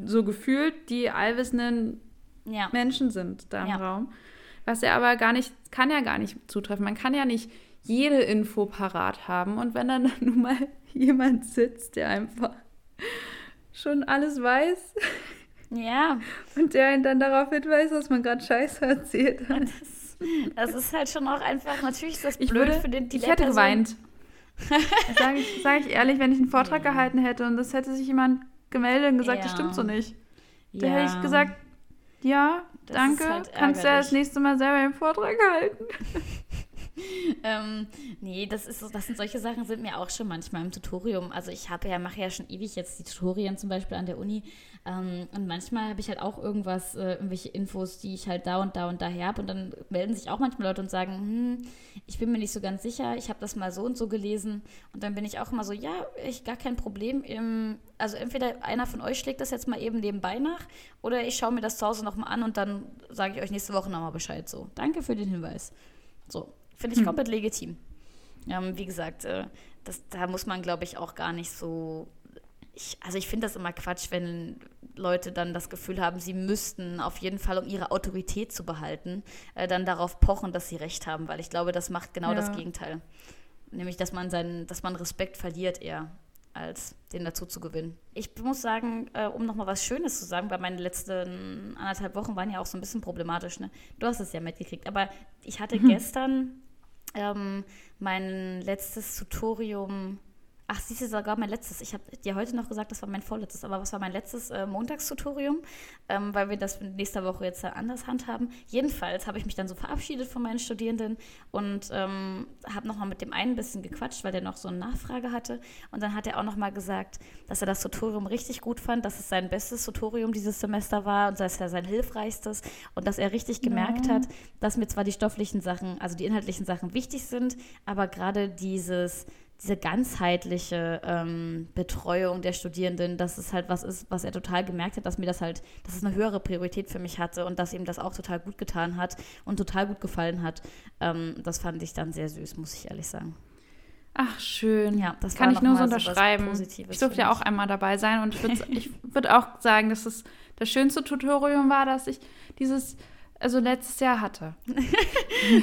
so gefühlt die allwissenden Ja. Menschen sind da im Ja. Raum. Was ja aber gar nicht, kann ja gar nicht zutreffen. Man kann ja nicht jede Info parat haben. Und wenn dann nun mal jemand sitzt, der einfach schon alles weiß Ja. und der ihn dann darauf hinweist, dass man gerade Scheiße erzählt hat. Das, das ist halt schon auch einfach, natürlich ist das Ich blöd würde, für den, die ich hätte geweint. Sage ich, sag ich ehrlich, wenn ich einen Vortrag gehalten hätte und das hätte sich jemand gemeldet und gesagt, das Ja. stimmt so nicht. Da Ja. hätte ich gesagt, ja, Das danke, halt kannst du ja das nächste Mal selber den Vortrag halten. Ähm, nee, das ist das sind solche Sachen sind mir auch schon manchmal im Tutorium. Also ich habe ja, mache ja schon ewig jetzt die Tutorien zum Beispiel an der Uni. Ähm, und manchmal habe ich halt auch irgendwas, äh, irgendwelche Infos, die ich halt da und da und daher habe. Und dann melden sich auch manchmal Leute und sagen, hm, ich bin mir nicht so ganz sicher, ich habe das mal so und so gelesen. Und dann bin ich auch immer so, ja, ich gar kein Problem. Im, also entweder einer von euch schlägt das jetzt mal eben nebenbei nach oder ich schaue mir das zu Hause nochmal an und dann sage ich euch nächste Woche nochmal Bescheid. So, danke für den Hinweis. So, finde ich Hm. komplett legitim. Ähm, wie gesagt, äh, das, da muss man, glaube ich, auch gar nicht so. Ich, also ich finde das immer Quatsch, wenn Leute dann das Gefühl haben, sie müssten auf jeden Fall, um ihre Autorität zu behalten, äh, dann darauf pochen, dass sie recht haben, weil ich glaube, das macht genau Ja. das Gegenteil. Nämlich, dass man seinen, dass man Respekt verliert eher, als den dazu zu gewinnen. Ich muss sagen, äh, um nochmal was Schönes zu sagen, weil meine letzten anderthalb Wochen waren ja auch so ein bisschen problematisch. Ne? Du hast es ja mitgekriegt, aber ich hatte gestern ähm, mein letztes Tutorium. Ach, siehst du, sogar mein letztes. Ich habe dir heute noch gesagt, das war mein vorletztes, aber was war mein letztes äh, Montagstutorium? Ähm, weil wir das nächste Woche jetzt anders handhaben. Jedenfalls habe ich mich dann so verabschiedet von meinen Studierenden und ähm, habe nochmal mit dem einen ein bisschen gequatscht, weil der noch so eine Nachfrage hatte. Und dann hat er auch nochmal gesagt, dass er das Tutorium richtig gut fand, dass es sein bestes Tutorium dieses Semester war und dass er sein hilfreichstes und dass er richtig gemerkt Ja. hat, dass mir zwar die stofflichen Sachen, also die inhaltlichen Sachen wichtig sind, aber gerade dieses, diese ganzheitliche ähm, Betreuung der Studierenden, dass es halt was ist, was er total gemerkt hat, dass mir das halt, dass es eine höhere Priorität für mich hatte und dass ihm das auch total gut getan hat und total gut gefallen hat. Ähm, das fand ich dann sehr süß, muss ich ehrlich sagen. Ach, schön. Ja, das Kann ich nur so unterschreiben. Ich durfte ja auch einmal dabei sein und ich würde würd auch sagen, dass es das schönste Tutorium war, das ich dieses, also letztes Jahr hatte.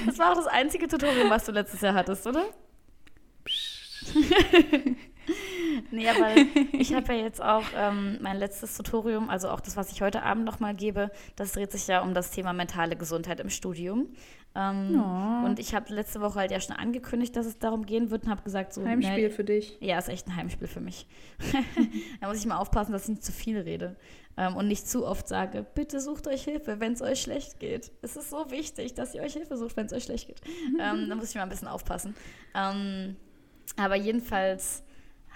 Das war auch das einzige Tutorium, was du letztes Jahr hattest, oder? nee, aber ich habe ja jetzt auch ähm, mein letztes Tutorium, also auch das, was ich heute Abend nochmal gebe, das dreht sich ja um das Thema mentale Gesundheit im Studium. Ähm, Oh. Und ich habe letzte Woche halt ja schon angekündigt, dass es darum gehen wird und habe gesagt, so. Heimspiel ne, für dich. ja, ist echt ein Heimspiel für mich. da muss ich mal aufpassen, dass ich nicht zu viel rede ähm, und nicht zu oft sage, bitte sucht euch Hilfe, wenn es euch schlecht geht. Es ist so wichtig, dass ihr euch Hilfe sucht, wenn es euch schlecht geht. ähm, da muss ich mal ein bisschen aufpassen. Ähm, aber jedenfalls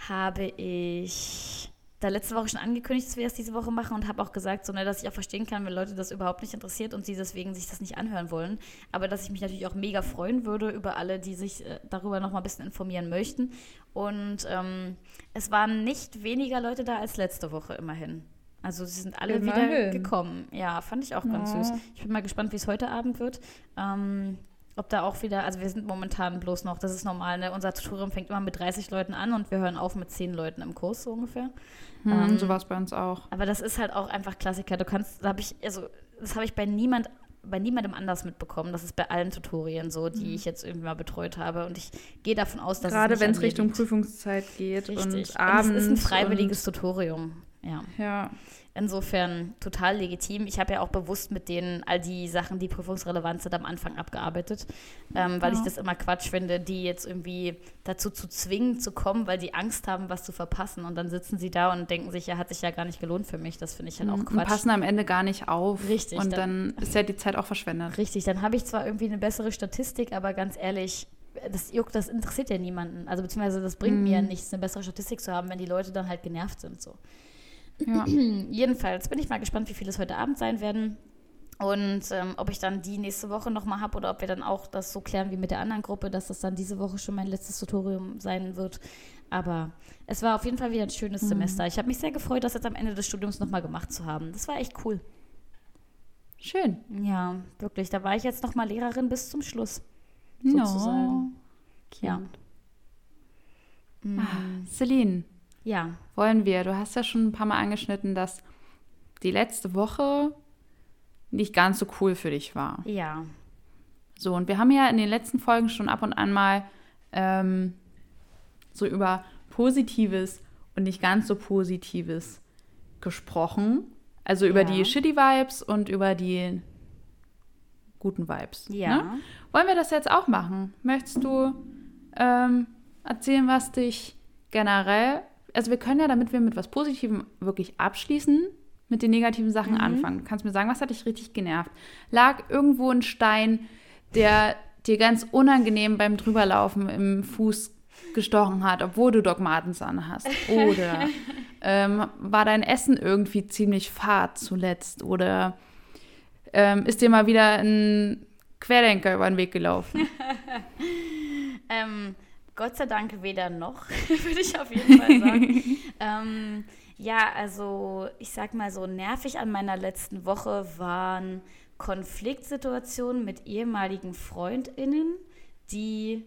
habe ich da letzte Woche schon angekündigt, dass wir das diese Woche machen und habe auch gesagt, so, ne, dass ich auch verstehen kann, wenn Leute das überhaupt nicht interessiert und sie deswegen sich das nicht anhören wollen. Aber dass ich mich natürlich auch mega freuen würde über alle, die sich äh, darüber noch mal ein bisschen informieren möchten. Und ähm, es waren nicht weniger Leute da als letzte Woche immerhin. Also sie sind alle wieder Immerhin. gekommen. Ja, fand ich auch ganz Ja. süß. Ich bin mal gespannt, wie es heute Abend wird. Ähm, ob da auch wieder, also wir sind momentan bloß noch, das ist normal, ne? Unser Tutorium fängt immer mit 30 Leuten an und wir hören auf mit 10 Leuten im Kurs so ungefähr. Hm, Ähm, so war es bei uns auch. Aber das ist halt auch einfach Klassiker. Du kannst, da habe ich, also das habe ich bei niemand, bei niemandem anders mitbekommen. Das ist bei allen Tutorien so, die ich jetzt irgendwie mal betreut habe. Und ich gehe davon aus, dass. Gerade wenn es Richtung. Prüfungszeit geht Richtig. und abends. und es ist ein freiwilliges Tutorium. Ja. Ja. Insofern total legitim. Ich habe ja auch bewusst mit denen all die Sachen, die prüfungsrelevant sind, am Anfang abgearbeitet, ähm, weil Ja. ich das immer Quatsch finde, die jetzt irgendwie dazu zu zwingen zu kommen, weil die Angst haben, was zu verpassen. Und dann sitzen sie da und denken sich, ja, hat sich ja gar nicht gelohnt für mich. Das finde ich halt auch Und Quatsch. passen am Ende gar nicht auf. Richtig, Und dann ist ja die Zeit auch verschwendet. Richtig, dann habe ich zwar irgendwie eine bessere Statistik, aber ganz ehrlich, das juckt, das interessiert ja niemanden. Also beziehungsweise das bringt mir ja Mhm. nichts, eine bessere Statistik zu haben, wenn die Leute dann halt genervt sind. So. Ja. Jedenfalls bin ich mal gespannt, wie viele es heute Abend sein werden. Und ähm, ob ich dann die nächste Woche nochmal habe oder ob wir dann auch das so klären wie mit der anderen Gruppe, dass das dann diese Woche schon mein letztes Tutorium sein wird. Aber es war auf jeden Fall wieder ein schönes Mhm. Semester. Ich habe mich sehr gefreut, das jetzt am Ende des Studiums nochmal gemacht zu haben. Das war echt cool. Schön. Ja, wirklich. Da war ich jetzt nochmal Lehrerin bis zum Schluss. No. Sozusagen. Ja. Mm, Celine, ja, wollen wir, du hast ja schon ein paar Mal angeschnitten, dass die letzte Woche nicht ganz so cool für dich war. ja. So, und wir haben ja in den letzten Folgen schon ab und an mal ähm, so über Positives und nicht ganz so Positives gesprochen. Also über Ja. die Shitty Vibes und über die guten Vibes. Ja. Ne? Wollen wir das jetzt auch machen? Möchtest du ähm, erzählen, was dich generell. Also, wir können ja, damit wir mit was Positivem wirklich abschließen, mit den negativen Sachen Mhm. anfangen. Du kannst mir sagen, was hat dich richtig genervt? Lag irgendwo ein Stein, der dir ganz unangenehm beim Drüberlaufen im Fuß gestochen hat, obwohl du Doc Martens anhast? Oder ähm, war dein Essen irgendwie ziemlich fad zuletzt? Oder ähm, ist dir mal wieder ein Querdenker über den Weg gelaufen? Ähm, Gott sei Dank weder noch, würde ich auf jeden Fall sagen. ähm, ja, also ich sag mal so, nervig an meiner letzten Woche waren Konfliktsituationen mit ehemaligen FreundInnen, die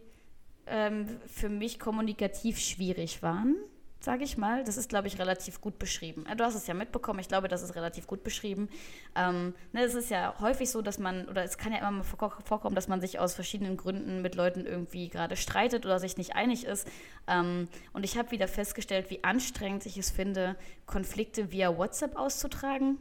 ähm, für mich kommunikativ schwierig waren, sage ich mal. Das ist, glaube ich, relativ gut beschrieben. Äh, Du hast es ja mitbekommen, ich glaube, das ist relativ gut beschrieben. Ähm, ne, es ist ja häufig so, dass man, oder es kann ja immer mal vor- vorkommen, dass man sich aus verschiedenen Gründen mit Leuten irgendwie gerade streitet oder sich nicht einig ist. Ähm, und ich habe wieder festgestellt, wie anstrengend ich es finde, Konflikte via WhatsApp auszutragen.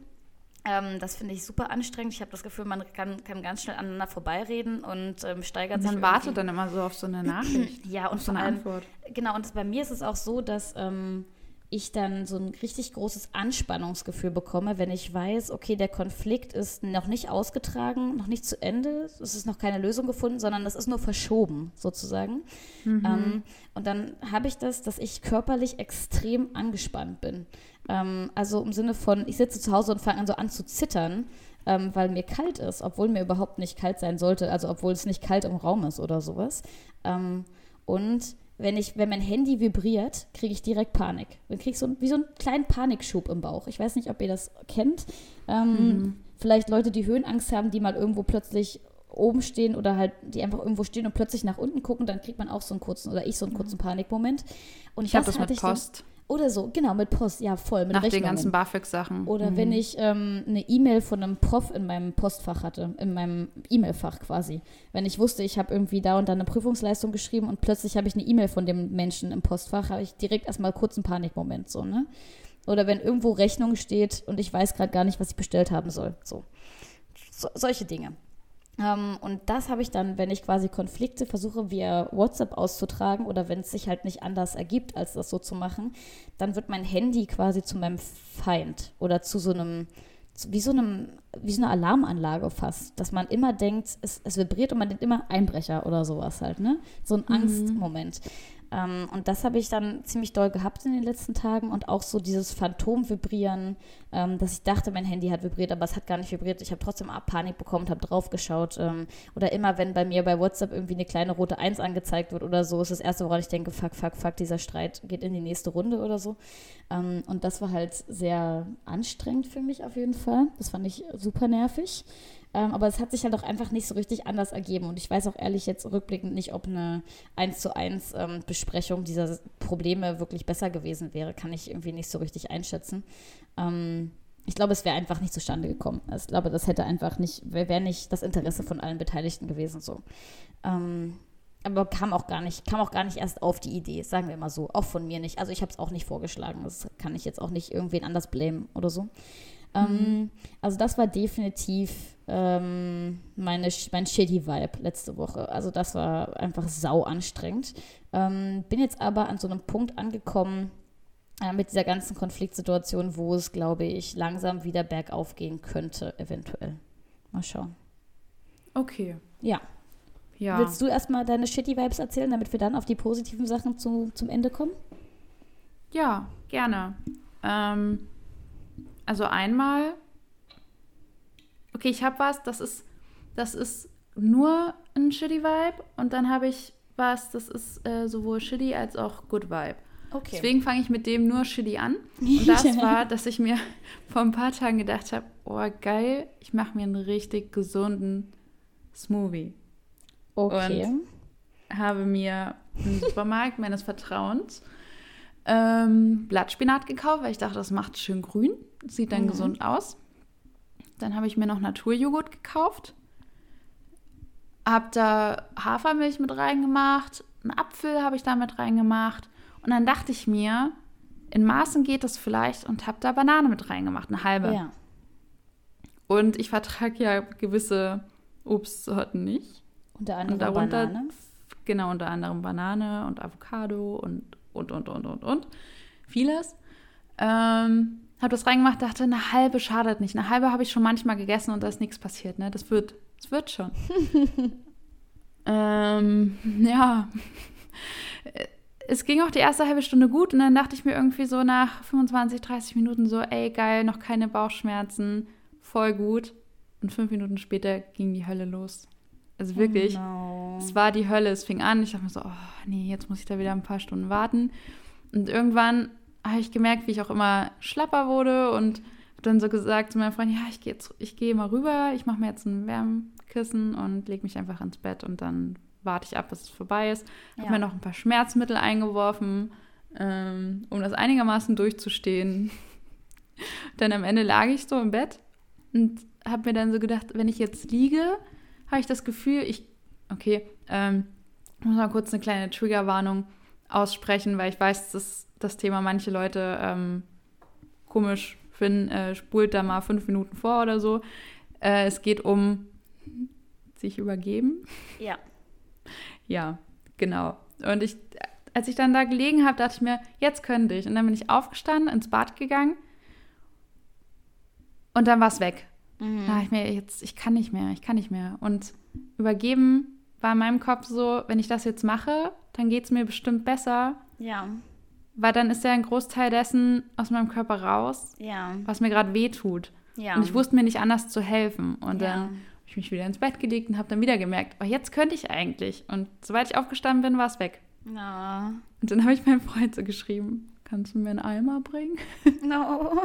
Ähm, das finde ich super anstrengend. Ich habe das Gefühl, man kann, kann ganz schnell aneinander vorbeireden und ähm, steigert sich Man wartet dann immer so auf so eine Nachricht. Ja, und so eine allem, Antwort. Genau, und bei mir ist es auch so, dass ähm, ich dann so ein richtig großes Anspannungsgefühl bekomme, wenn ich weiß, okay, der Konflikt ist noch nicht ausgetragen, noch nicht zu Ende, es ist noch keine Lösung gefunden, sondern das ist nur verschoben, sozusagen. Ähm, und dann habe ich das, dass ich körperlich extrem angespannt bin. Ähm, also im Sinne von, ich sitze zu Hause und fange an so an zu zittern, ähm, weil mir kalt ist, obwohl mir überhaupt nicht kalt sein sollte, also obwohl es nicht kalt im Raum ist oder sowas. Ähm, und wenn, ich, wenn mein Handy vibriert, kriege ich direkt Panik. Dann kriege ich so, wie so einen kleinen Panikschub im Bauch. Ich weiß nicht, ob ihr das kennt. Ähm, Vielleicht Leute, die Höhenangst haben, die mal irgendwo plötzlich oben stehen oder halt, die einfach irgendwo stehen und plötzlich nach unten gucken, dann kriegt man auch so einen kurzen, oder ich so einen kurzen Panikmoment. Und Ich habe das hatte mit Post. Oder so, genau, mit Post, ja, voll, mit nach den Rechnungen. ganzen BAföG-Sachen. Oder wenn ich ähm, eine E-Mail von einem Prof in meinem Postfach hatte, in meinem E-Mail-Fach quasi. Wenn ich wusste, ich habe irgendwie da und da eine Prüfungsleistung geschrieben und plötzlich habe ich eine E-Mail von dem Menschen im Postfach, habe ich direkt erstmal kurz einen Panikmoment, so, ne? Oder wenn irgendwo Rechnung steht und ich weiß gerade gar nicht, was ich bestellt haben soll. So. so solche Dinge. Ähm, und das habe ich dann, wenn ich quasi Konflikte versuche via WhatsApp auszutragen oder wenn es sich halt nicht anders ergibt, als das so zu machen, dann wird mein Handy quasi zu meinem Feind oder zu so einem, wie so einem, wie so eine Alarmanlage fast, dass man immer denkt, es, es vibriert und man denkt immer Einbrecher oder sowas halt, ne? So ein Angstmoment. Ähm, und das habe ich dann ziemlich doll gehabt in den letzten Tagen und auch so dieses Phantom-Vibrieren, ähm, dass ich dachte, mein Handy hat vibriert, aber es hat gar nicht vibriert. Ich habe trotzdem Panik bekommen, habe draufgeschaut. Ähm, oder immer, wenn bei mir bei WhatsApp irgendwie eine kleine rote Eins angezeigt wird oder so, ist das erste, woran ich denke, fuck, fuck, fuck, dieser Streit geht in die nächste Runde oder so. Ähm, und das war halt sehr anstrengend für mich auf jeden Fall. Das fand ich super nervig. Ähm, aber es hat sich halt auch einfach nicht so richtig anders ergeben. Und ich weiß auch ehrlich jetzt rückblickend nicht, ob eine 1 zu 1 ähm, Besprechung dieser Probleme wirklich besser gewesen wäre. Kann ich irgendwie nicht so richtig einschätzen. Ähm, ich glaube, es wäre einfach nicht zustande gekommen. Also ich glaube, das hätte einfach nicht, wäre wär nicht das Interesse von allen Beteiligten gewesen so. Ähm, aber kam auch gar nicht, kam auch gar nicht erst auf die Idee, sagen wir mal so. Auch von mir nicht. Also ich habe es auch nicht vorgeschlagen. Das kann ich jetzt auch nicht irgendwen anders blamen oder so. Ähm, mhm. Also das war definitiv ähm, meine, mein shitty Vibe letzte Woche. Also das war einfach sau anstrengend. Ähm, bin jetzt aber an so einem Punkt angekommen äh, mit dieser ganzen Konfliktsituation, wo es, glaube ich, langsam wieder bergauf gehen könnte, eventuell. Mal schauen. Okay. Ja. Ja. Willst du erstmal deine shitty Vibes erzählen, damit wir dann auf die positiven Sachen zu, zum Ende kommen? Ja, gerne. Ähm, also einmal, okay, ich habe was, das ist, das ist nur ein shitty Vibe und dann habe ich was, das ist äh, sowohl shitty als auch good Vibe. Okay. Deswegen fange ich mit dem nur shitty an. Und das war, dass ich mir vor ein paar Tagen gedacht habe, oh geil, ich mache mir einen richtig gesunden Smoothie. Okay. Und habe mir im Supermarkt meines Vertrauens ähm, Blattspinat gekauft, weil ich dachte, das macht schön grün, sieht dann mhm. gesund aus. Dann habe ich mir noch Naturjoghurt gekauft, habe da Hafermilch mit reingemacht, einen Apfel habe ich da mit reingemacht und dann dachte ich mir, in Maßen geht das vielleicht und habe da Banane mit reingemacht, eine halbe. Ja. Und ich vertrage ja gewisse Obstsorten nicht. Unter anderem und darunter, Banane? Genau, unter anderem Banane und Avocado und, und, und, und, und, und. Vieles. Ähm, habe das reingemacht, dachte, eine halbe schadet nicht. Eine halbe habe ich schon manchmal gegessen und da ist nichts passiert. Ne? Das wird, das wird schon. ähm, ja. Es ging auch die erste halbe Stunde gut und dann dachte ich mir irgendwie so nach 25, 30 Minuten so, ey, geil, noch keine Bauchschmerzen, voll gut. Und fünf Minuten später ging die Hölle los. Also wirklich, oh no. es war die Hölle. Es fing an. Ich dachte mir so, oh nee, jetzt muss ich da wieder ein paar Stunden warten. Und irgendwann habe ich gemerkt, wie ich auch immer schlapper wurde und habe dann so gesagt zu meinem Freund, ja, ich gehe ich gehe mal rüber, ich mache mir jetzt ein Wärmkissen und lege mich einfach ins Bett und dann warte ich ab, bis es vorbei ist. Ja. Habe mir noch ein paar Schmerzmittel eingeworfen, ähm, um das einigermaßen durchzustehen. dann am Ende lag ich so im Bett und habe mir dann so gedacht, wenn ich jetzt liege, habe ich das Gefühl, ich, okay, ähm, muss mal kurz eine kleine Triggerwarnung aussprechen, weil ich weiß, dass das Thema manche Leute ähm, komisch finden, äh, spult da mal fünf Minuten vor oder so. Äh, es geht um sich übergeben. Ja. Ja, genau. Und ich, als ich dann da gelegen habe, dachte ich mir, jetzt könnte ich. Und dann bin ich aufgestanden, ins Bad gegangen und dann war es weg. Mhm. Da ich mir jetzt, ich kann nicht mehr, ich kann nicht mehr. Und übergeben war in meinem Kopf so, wenn ich das jetzt mache, dann geht es mir bestimmt besser. Ja. Weil dann ist ja ein Großteil dessen aus meinem Körper raus, ja. was mir gerade weh tut. Ja. Und ich wusste mir nicht anders zu helfen. Und ja. dann habe ich mich wieder ins Bett gelegt und habe dann wieder gemerkt, oh, jetzt könnte ich eigentlich. Und sobald ich aufgestanden bin, war es weg. Ja. Und dann habe ich meinem Freund so geschrieben, kannst du mir einen Eimer bringen? No.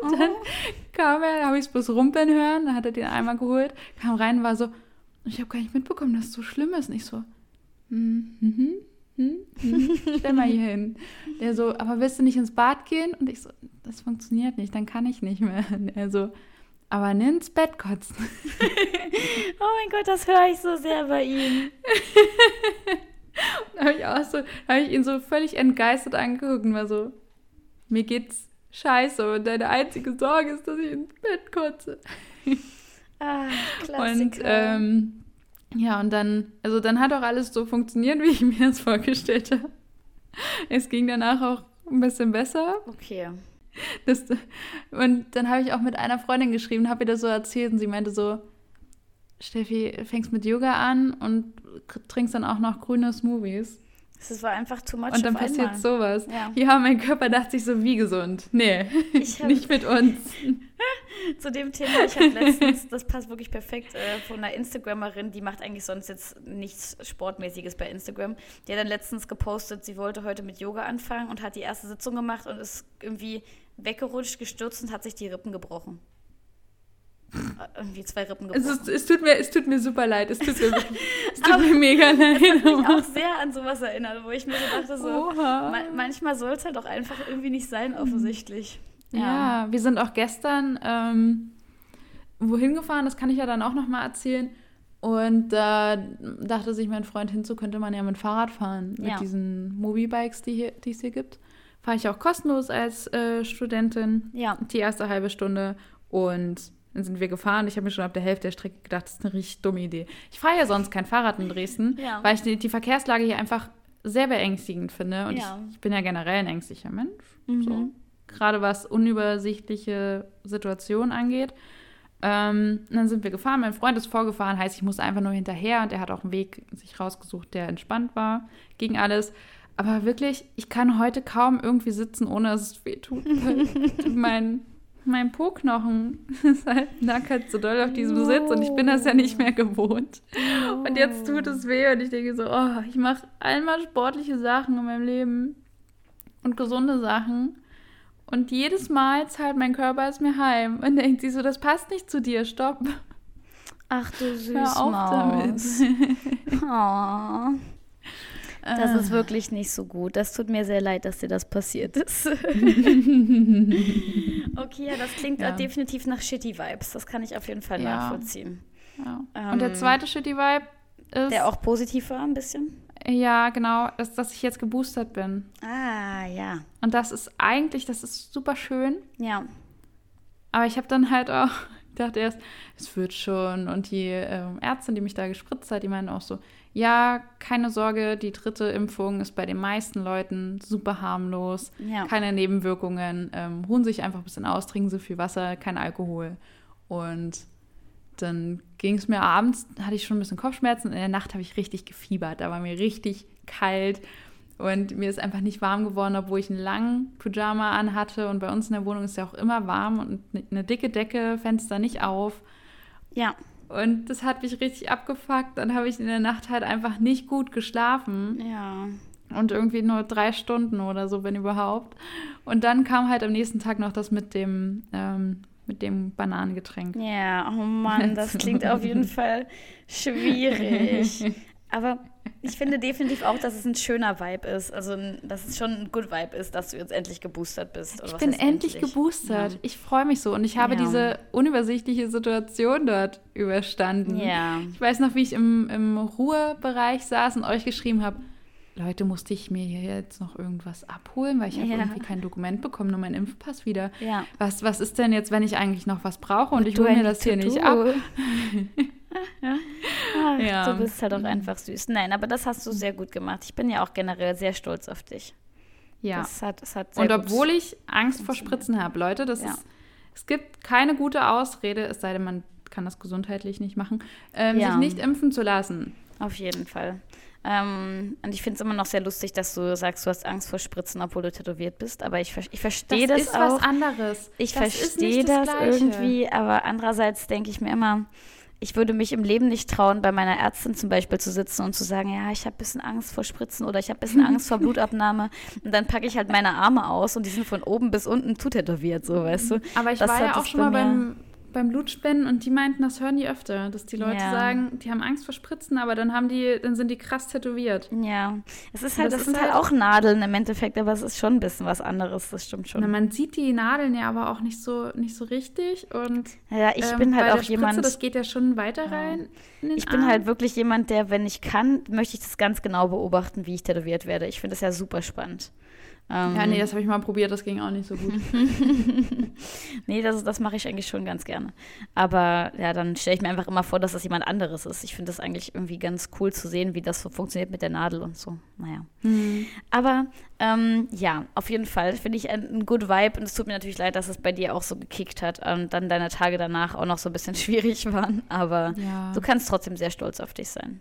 Und dann oh. kam er, da habe ich es bloß rumpeln hören, dann hat er den Eimer geholt, kam rein und war so, ich habe gar nicht mitbekommen, dass es so schlimm ist. Nicht so, hm, hm, hm, hm, stell mal hier hin. Der so, aber willst du nicht ins Bad gehen? Und ich so, das funktioniert nicht, dann kann ich nicht mehr. Und er so, aber nimm ins Bett kotzen. oh mein Gott, das höre ich so sehr bei ihm. da habe ich auch so, habe ich ihn so völlig entgeistert angeguckt und war so, mir geht's scheiße und deine einzige Sorge ist, dass ich ins Bett kotze. Ah, Klassiker. Und ähm, ja, und dann, also dann hat auch alles so funktioniert, wie ich mir das vorgestellt habe. Es ging danach auch ein bisschen besser. Okay. Das, und dann habe ich auch mit einer Freundin geschrieben, habe ihr das so erzählt und sie meinte so, Steffi, fängst mit Yoga an und trinkst dann auch noch grüne Smoothies. Das war einfach too much. Und dann passiert sowas. Ja. ja, mein Körper dachte sich so, wie gesund. Nee, hab, nicht mit uns. Zu dem Thema, ich habe letztens, das passt wirklich perfekt, äh, von einer Instagrammerin, die macht eigentlich sonst jetzt nichts Sportmäßiges bei Instagram. Die hat dann letztens gepostet, sie wollte heute mit Yoga anfangen und hat die erste Sitzung gemacht und ist irgendwie weggerutscht, gestürzt und hat sich die Rippen gebrochen. Äh, irgendwie zwei Rippen gebrochen. Es, ist, es, tut mir, es tut mir super leid. Es tut mir, es tut mir mega leid. Ich hat mich auch sehr an sowas erinnert, wo ich mir so dachte, so, ma manchmal soll es halt auch einfach irgendwie nicht sein, offensichtlich. Ja, ja wir sind auch gestern ähm, wohin gefahren, das kann ich ja dann auch noch mal erzählen. Und da dachte sich mein Freund, hinzu könnte man ja mit Fahrrad fahren, mit Ja. diesen Mobibikes, die, hier, die es hier gibt. Fahre ich auch kostenlos als äh, Studentin Ja. die erste halbe Stunde und dann sind wir gefahren. Ich habe mir schon ab der Hälfte der Strecke gedacht, das ist eine richtig dumme Idee. Ich fahre ja sonst kein Fahrrad in Dresden, Ja. weil ich die, die Verkehrslage hier einfach sehr beängstigend finde. Und Ja. ich, ich bin ja generell ein ängstlicher Mensch. Mhm. So. Gerade was unübersichtliche Situationen angeht. Ähm, dann sind wir gefahren, mein Freund ist vorgefahren, heißt, ich musste einfach nur hinterher und er hat auch einen Weg sich rausgesucht, der entspannt war, gegen alles. Aber wirklich, ich kann heute kaum irgendwie sitzen, ohne dass es weh tut. mein, mein Po-Knochen ist halt nackert so doll auf diesem Sitz und ich bin das ja nicht mehr gewohnt. Und jetzt tut es weh und ich denke so, oh, ich mache einmal sportliche Sachen in meinem Leben und gesunde Sachen. Und jedes Mal zahlt mein Körper es mir heim und denkt sich so, das passt nicht zu dir, stopp. Ach du süß Hör auf damit. Das Ah. ist wirklich nicht so gut. Das tut mir sehr leid, dass dir das passiert ist. okay, ja, das klingt Ja. definitiv nach Shitty Vibes. Das kann ich auf jeden Fall Ja. nachvollziehen. Ja. Und der Ähm, zweite Shitty Vibe ist, Der auch positiv war ein bisschen. ja, genau, ist, dass ich jetzt geboostert bin. Ah, ja. Und das ist eigentlich, das ist super schön. Ja. Aber ich habe dann halt auch, ich dachte erst, es wird schon. Und die ähm, Ärztin, die mich da gespritzt hat, die meinte auch so, ja, keine Sorge, die dritte Impfung ist bei den meisten Leuten super harmlos. Ja. Keine Nebenwirkungen. Ähm, ruhen sich einfach ein bisschen aus, trinken so viel Wasser, kein Alkohol. Und dann ging es mir abends, hatte ich schon ein bisschen Kopfschmerzen. In der Nacht habe ich richtig gefiebert. Da war mir richtig kalt. Und mir ist einfach nicht warm geworden, obwohl ich einen langen Pyjama anhatte. Und bei uns in der Wohnung ist ja auch immer warm und eine dicke Decke, Fenster nicht auf. Ja. Und das hat mich richtig abgefuckt. Dann habe ich in der Nacht halt einfach nicht gut geschlafen. Ja. Und irgendwie nur drei Stunden oder so, wenn überhaupt. Und dann kam halt am nächsten Tag noch das mit dem, ähm, mit dem Bananengetränk. Ja, oh Mann, das klingt auf jeden Fall schwierig. Aber ich finde definitiv auch, dass es ein schöner Vibe ist. Also, dass es schon ein good Vibe ist, dass du jetzt endlich geboostert bist. Ich bin heißt endlich geboostert. Ja. Ich freue mich so. Und ich habe Ja. diese unübersichtliche Situation dort überstanden. Ja. Ich weiß noch, wie ich im, im Ruhebereich saß und euch geschrieben habe, Leute, musste ich mir hier jetzt noch irgendwas abholen, weil ich habe Ja. irgendwie kein Dokument bekommen, nur meinen Impfpass wieder. Ja. Was, was ist denn jetzt, wenn ich eigentlich noch was brauche und ich Du hole mir das hier nicht ab? Ach, Ja. Du bist halt auch einfach süß. Nein, aber das hast du sehr gut gemacht. Ich bin ja auch generell sehr stolz auf dich. Ja. Das hat, das hat Und obwohl ich Angst vor Spritzen habe, Leute, das Ja. ist, es gibt keine gute Ausrede, es sei denn, man kann das gesundheitlich nicht machen, ähm, Ja. sich nicht impfen zu lassen. Auf jeden Fall. Ähm, und ich finde es immer noch sehr lustig, dass du sagst, du hast Angst vor Spritzen, obwohl du tätowiert bist. Aber ich, ich verstehe das, ist auch. was anderes. Ich Das verstehe das, Gleiche. irgendwie, aber andererseits denke ich mir immer, ich würde mich im Leben nicht trauen, bei meiner Ärztin zum Beispiel zu sitzen und zu sagen, ja, ich habe ein bisschen Angst vor Spritzen oder ich habe ein bisschen Angst vor Blutabnahme. Und dann packe ich halt meine Arme aus und die sind von oben bis unten zutätowiert, so, weißt du. Aber ich Das war ja auch schon mal beim, beim Blutspenden und die meinten, das hören die öfter, dass die Leute Ja. sagen, die haben Angst vor Spritzen, aber dann haben die, dann sind die krass tätowiert. Ja, es ist halt, Das das, sind halt halt- auch Nadeln im Endeffekt, aber es ist schon ein bisschen was anderes, das stimmt schon. Na, man sieht die Nadeln ja aber auch nicht so, nicht so richtig und ja, ich ähm, bin halt auch Spritze, jemand. das geht ja schon weiter rein. in den Ich bin Arm. halt wirklich jemand, der, wenn ich kann, möchte ich das ganz genau beobachten, wie ich tätowiert werde. Ich finde das ja super spannend. Ähm, Ja, nee, das habe ich mal probiert, das ging auch nicht so gut. nee, das, das mache ich eigentlich schon ganz gerne. Aber ja, dann stelle ich mir einfach immer vor, dass das jemand anderes ist. Ich finde das eigentlich irgendwie ganz cool zu sehen, wie das so funktioniert mit der Nadel und so. Naja. Hm. Aber ähm, ja, auf jeden Fall finde ich ein, good Vibe und es tut mir natürlich leid, dass es bei dir auch so gekickt hat und dann deine Tage danach auch noch so ein bisschen schwierig waren. Aber Ja, du kannst trotzdem sehr stolz auf dich sein.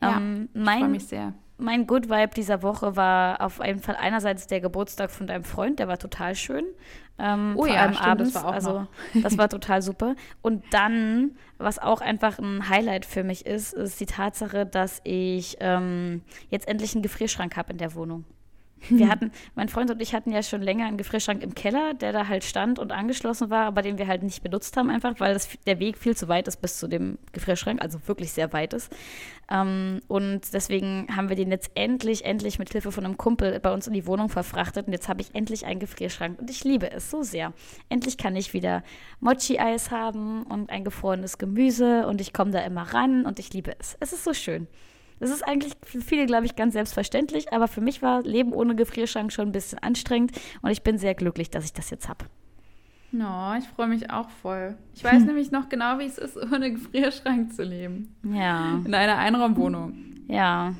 Ja, ähm, ich freue mein, mich sehr. Mein Good Vibe dieser Woche war auf jeden Fall einerseits der Geburtstag von deinem Freund, der war total schön. Ähm, Oh vor ja, allem stimmt, abends. das war auch also das war total super. Und dann, was auch einfach ein Highlight für mich ist, ist die Tatsache, dass ich ähm, jetzt endlich einen Gefrierschrank habe in der Wohnung. Wir hatten, mein Freund und ich hatten ja schon länger einen Gefrierschrank im Keller, der da halt stand und angeschlossen war, aber den wir halt nicht benutzt haben, einfach weil das, der Weg viel zu weit ist bis zu dem Gefrierschrank, also wirklich sehr weit ist. Ähm, und deswegen haben wir den jetzt endlich, endlich mit Hilfe von einem Kumpel bei uns in die Wohnung verfrachtet und jetzt habe ich endlich einen Gefrierschrank und ich liebe es so sehr. Endlich kann ich wieder Mochi-Eis haben und ein gefrorenes Gemüse und ich komme da immer ran und ich liebe es. Es ist so schön. Das ist eigentlich für viele, glaube ich, ganz selbstverständlich, aber für mich war Leben ohne Gefrierschrank schon ein bisschen anstrengend und ich bin sehr glücklich, dass ich das jetzt habe. No, ich freue mich auch voll. Ich weiß hm. nämlich noch genau, wie es ist, ohne Gefrierschrank zu leben. Ja. In einer Einraumwohnung. Ja.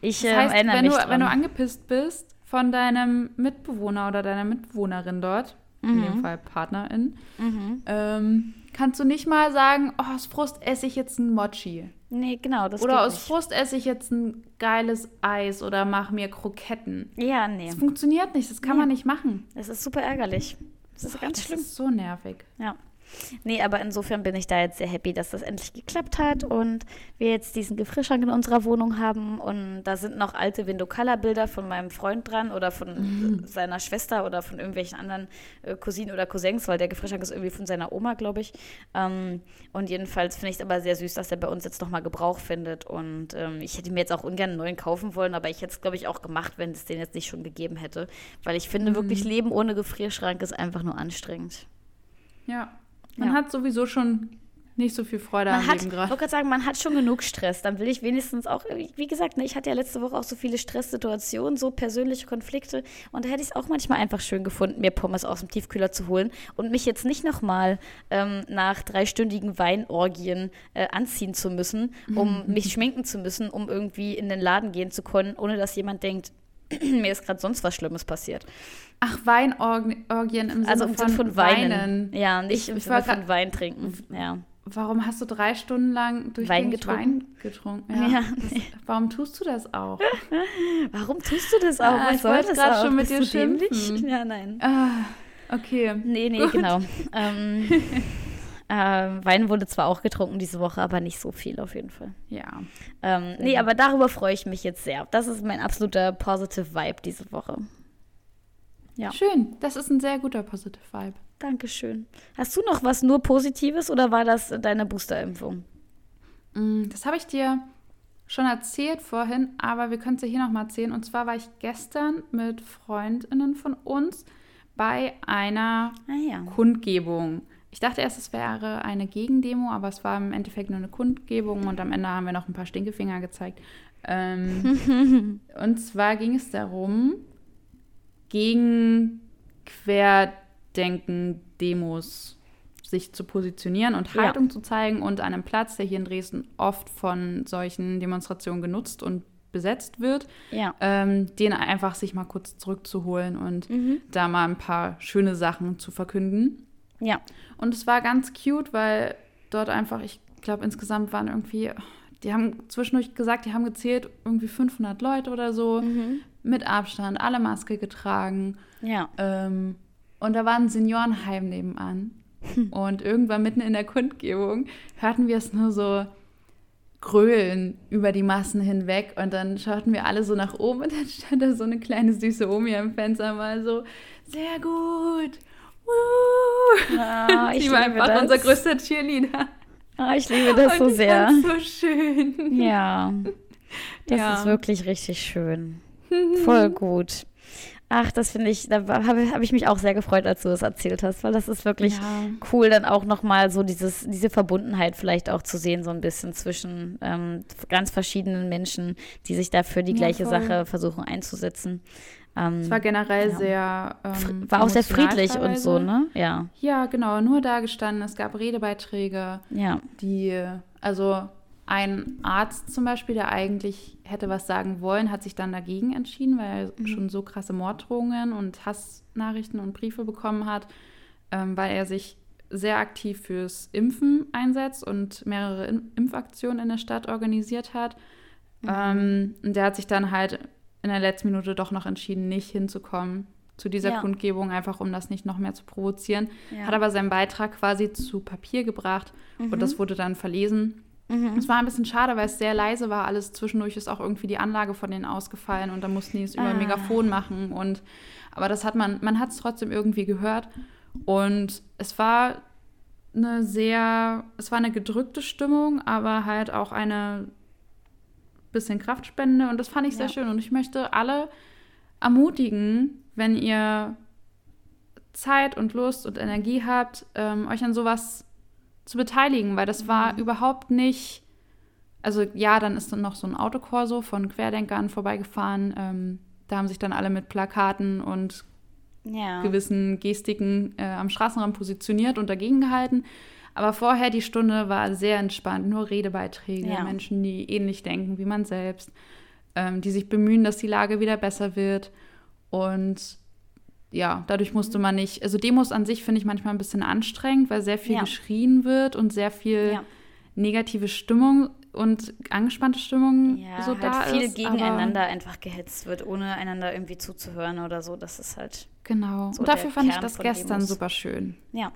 Ich das äh, heißt, erinnere wenn mich du, dran. wenn du angepisst bist von deinem Mitbewohner oder deiner Mitbewohnerin dort, in Mhm. dem Fall Partnerin, mhm. ähm, kannst du nicht mal sagen, oh, aus Frust esse ich jetzt ein Mochi. Nee, genau, das oder aus nicht. Frust esse ich jetzt ein geiles Eis oder mache mir Kroketten. Ja, nee. Das funktioniert nicht, das kann Nee. man nicht machen. Es ist super ärgerlich. Das ist ganz das schlimm. ist so nervig. Ja. Nee, aber insofern bin ich da jetzt sehr happy, dass das endlich geklappt hat und wir jetzt diesen Gefrierschrank in unserer Wohnung haben und da sind noch alte Window-Color-Bilder von meinem Freund dran oder von seiner Schwester oder von irgendwelchen anderen äh, Cousinen oder Cousins, weil der Gefrierschrank ist irgendwie von seiner Oma, glaube ich. Ähm, und jedenfalls finde ich es aber sehr süß, dass er bei uns jetzt nochmal Gebrauch findet und ähm, ich hätte mir jetzt auch ungern einen neuen kaufen wollen, aber ich hätte es, glaube ich, auch gemacht, wenn es den jetzt nicht schon gegeben hätte, weil ich finde wirklich, Leben ohne Gefrierschrank ist einfach nur anstrengend. Ja. Man Ja. hat sowieso schon nicht so viel Freude Man am hat, Leben ich gerade. wollte gerade sagen, man hat schon genug Stress. Dann will ich wenigstens auch, wie gesagt, ne, ich hatte ja letzte Woche auch so viele Stresssituationen, so persönliche Konflikte. Und da hätte ich es auch manchmal einfach schön gefunden, mir Pommes aus dem Tiefkühler zu holen und mich jetzt nicht nochmal ähm, nach dreistündigen Weinorgien äh, anziehen zu müssen, um mich schminken zu müssen, um irgendwie in den Laden gehen zu können, ohne dass jemand denkt, mir ist gerade sonst was Schlimmes passiert. Ach, Weinorgien im Sinne Also im von, Sinne von Weinen. Weinen. Ja, nicht Ich- im Sinne von Wein trinken. Ja. Warum hast du drei Stunden lang durchgängig getrunken? Wein getrunken? Ja, das, warum tust du das auch? Warum tust du das auch? Ah, Was ich soll wollte auch? schon mit Bist dir du dämlich? schimpfen. Ja, nein. Ah, okay. Nee, nee, Gut. genau. Ähm, ähm, Wein wurde zwar auch getrunken diese Woche, aber nicht so viel auf jeden Fall. Ja. Ähm, nee, aber darüber freue ich mich jetzt sehr. Das ist mein absoluter positive Vibe diese Woche. Ja. Schön. Das ist ein sehr guter Positive Vibe. Dankeschön. Hast du noch was nur Positives oder war das deine Boosterimpfung? Mm, Das habe ich dir schon erzählt vorhin, aber wir können es ja hier nochmal erzählen. Und zwar war ich gestern mit Freundinnen von uns bei einer Ah ja. Kundgebung. Ich dachte erst, es wäre eine Gegendemo, aber es war im Endeffekt nur eine Kundgebung und am Ende haben wir noch ein paar Stinkefinger gezeigt. Ähm, und zwar ging es darum, gegen Querdenken-Demos sich zu positionieren und Ja. Haltung zu zeigen und an einem Platz, der hier in Dresden oft von solchen Demonstrationen genutzt und besetzt wird, Ja. ähm, den einfach sich mal kurz zurückzuholen und Mhm. da mal ein paar schöne Sachen zu verkünden. Ja. Und es war ganz cute, weil dort einfach, ich glaube, insgesamt waren irgendwie, die haben zwischendurch gesagt, die haben gezählt, irgendwie 500 Leute oder so, Mhm. mit Abstand, alle Maske getragen. Ja. Ähm, und da war ein Seniorenheim nebenan. Und irgendwann mitten in der Kundgebung hörten wir es nur so grölen über die Massen hinweg. Und dann schauten wir alle so nach oben und dann stand da so eine kleine süße Omi am Fenster mal so, sehr gut. Ah, ich war einfach das. unser größter Cheerleader. Ah, ich liebe das so und ich sehr. so schön. Ja. Das Ja. ist wirklich richtig schön. Voll gut. Ach, das finde ich, da habe hab ich mich auch sehr gefreut, als du das erzählt hast, weil das ist wirklich Ja. cool, dann auch nochmal so dieses, diese Verbundenheit vielleicht auch zu sehen, so ein bisschen zwischen ähm, ganz verschiedenen Menschen, die sich da für die Ja, gleiche voll. Sache versuchen einzusetzen. Ähm, Es war generell Ja. sehr. Ähm, war auch sehr friedlich und so, teilweise. ne? Ja, Ja, genau, nur da gestanden. Es gab Redebeiträge, ja, die, also ein Arzt zum Beispiel, der eigentlich hätte was sagen wollen, hat sich dann dagegen entschieden, weil er schon so krasse Morddrohungen und Hassnachrichten und Briefe bekommen hat, ähm, weil er sich sehr aktiv fürs Impfen einsetzt und mehrere Impfaktionen in der Stadt organisiert hat. Ähm, und der hat sich dann halt in der letzten Minute doch noch entschieden, nicht hinzukommen zu dieser Ja. Kundgebung, einfach um das nicht noch mehr zu provozieren. Ja. Hat aber seinen Beitrag quasi zu Papier gebracht Mhm. und das wurde dann verlesen. Mhm. Es war ein bisschen schade, weil es sehr leise war. Alles zwischendurch ist auch irgendwie die Anlage von denen ausgefallen und da mussten die es über ah. Megafon machen. Und aber das hat man, man hat es trotzdem irgendwie gehört. Und es war eine sehr, es war eine gedrückte Stimmung, aber halt auch eine bisschen Kraftspende. Und das fand ich sehr ja. schön. Und ich möchte alle ermutigen, wenn ihr Zeit und Lust und Energie habt, ähm, euch an sowas zu beteiligen, weil das war mhm. überhaupt nicht. Also ja, dann ist dann noch so ein Autokorso von Querdenkern vorbeigefahren. Ähm, da haben sich dann alle mit Plakaten und ja. gewissen Gestiken äh, am Straßenrand positioniert und dagegen gehalten. Aber vorher die Stunde war sehr entspannt, nur Redebeiträge, ja. Menschen, die ähnlich denken wie man selbst, ähm, die sich bemühen, dass die Lage wieder besser wird. Und ja, dadurch musste man nicht, also Demos an sich finde ich manchmal ein bisschen anstrengend, weil sehr viel ja. geschrien wird und sehr viel ja. negative Stimmung und angespannte Stimmung ja, so halt da viel ist. gegeneinander einfach gehetzt wird, ohne einander irgendwie zuzuhören oder so. Das ist halt. Genau. So und dafür fand Kern ich das gestern Demos. super schön. Ja.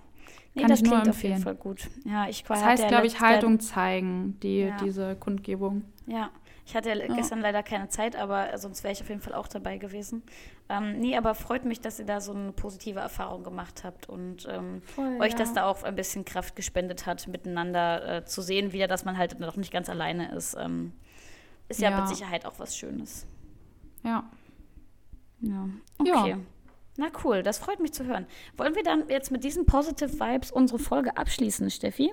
Nee, Kann das ich nur klingt empfehlen. auf jeden Fall gut. Ja, ich das heißt, glaube ich, Haltung zeigen, die, diese Kundgebung. Ja. Ich hatte ja, gestern leider keine Zeit, aber sonst wäre ich auf jeden Fall auch dabei gewesen. Ähm, nee, aber freut mich, dass ihr da so eine positive Erfahrung gemacht habt und ähm, Voll, euch ja. das da auch ein bisschen Kraft gespendet hat, miteinander äh, zu sehen, wieder, dass man halt noch nicht ganz alleine ist. Ähm, ist ja, ja, mit Sicherheit auch was Schönes. Ja. Ja. Okay. Ja. Na cool, das freut mich zu hören. Wollen wir dann jetzt mit diesen Positive Vibes unsere Folge abschließen, Steffi?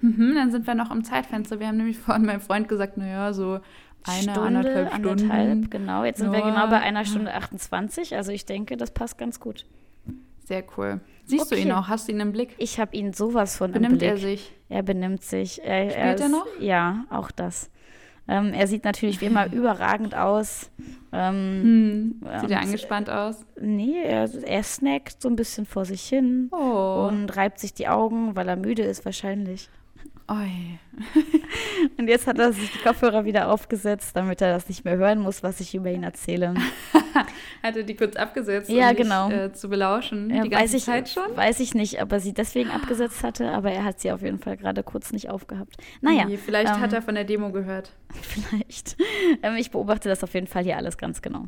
Mhm, dann sind wir noch im Zeitfenster. Wir haben nämlich vorhin meinem Freund gesagt, naja, so eine, Stunde, anderthalb Stunden. Anderthalb, genau. Jetzt sind ja. wir genau bei einer Stunde 28. Also ich denke, das passt ganz gut. Sehr cool. Siehst okay. du ihn auch? Hast du ihn im Blick? Ich habe ihn sowas von benimmt im Blick. Benimmt er sich? Er benimmt sich. Er, Spielt er, ist, er noch? Ja, auch das. Ähm, er sieht natürlich wie immer überragend aus. Ähm, hm. Sieht er angespannt aus? Nee, er, er snackt so ein bisschen vor sich hin oh. und reibt sich die Augen, weil er müde ist wahrscheinlich. Oi. Und jetzt hat er sich die Kopfhörer wieder aufgesetzt, damit er das nicht mehr hören muss, was ich über ihn erzähle. hat er die kurz abgesetzt, ja, um genau. Mich, äh, zu belauschen? Ja, die ganze weiß ich, Zeit schon? Weiß ich nicht, ob er sie deswegen abgesetzt hatte, aber er hat sie auf jeden Fall gerade kurz nicht aufgehabt. Naja. Nee, vielleicht ähm, hat er von der Demo gehört. Vielleicht. Ähm, ich beobachte das auf jeden Fall hier alles ganz genau.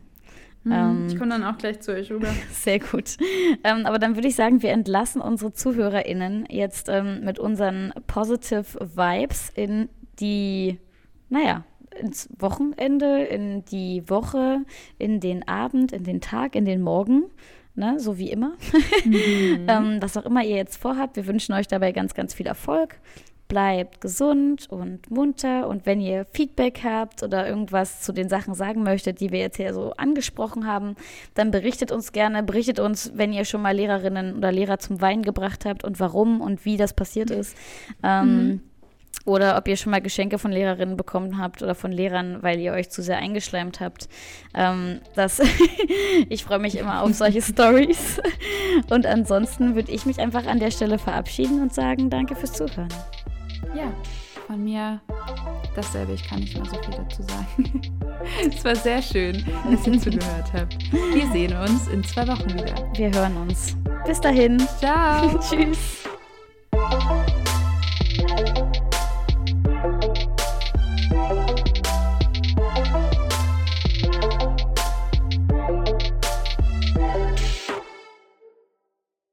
Mhm, ähm, ich komme dann auch gleich zu euch rüber. Sehr gut. Ähm, aber dann würde ich sagen, wir entlassen unsere ZuhörerInnen jetzt ähm, mit unseren Positive Vibes in die, naja, ins Wochenende, in die Woche, in den Abend, in den Tag, in den Morgen. Ne, so wie immer. Mhm. ähm, was auch immer ihr jetzt vorhabt, wir wünschen euch dabei ganz, ganz viel Erfolg bleibt gesund und munter und wenn ihr Feedback habt oder irgendwas zu den Sachen sagen möchtet, die wir jetzt hier so angesprochen haben, dann berichtet uns gerne, berichtet uns, wenn ihr schon mal Lehrerinnen oder Lehrer zum Weinen gebracht habt und warum und wie das passiert ist. Ähm, mhm. Oder ob ihr schon mal Geschenke von Lehrerinnen bekommen habt oder von Lehrern, weil ihr euch zu sehr eingeschleimt habt. Ähm, das ich freue mich immer auf solche Stories. Und ansonsten würde ich mich einfach an der Stelle verabschieden und sagen, danke fürs Zuhören. Ja, von mir dasselbe. Ich kann nicht mehr so viel dazu sagen. es war sehr schön, dass ihr zugehört habt. Wir sehen uns in zwei Wochen wieder. Wir hören uns. Bis dahin. Ciao. Tschüss.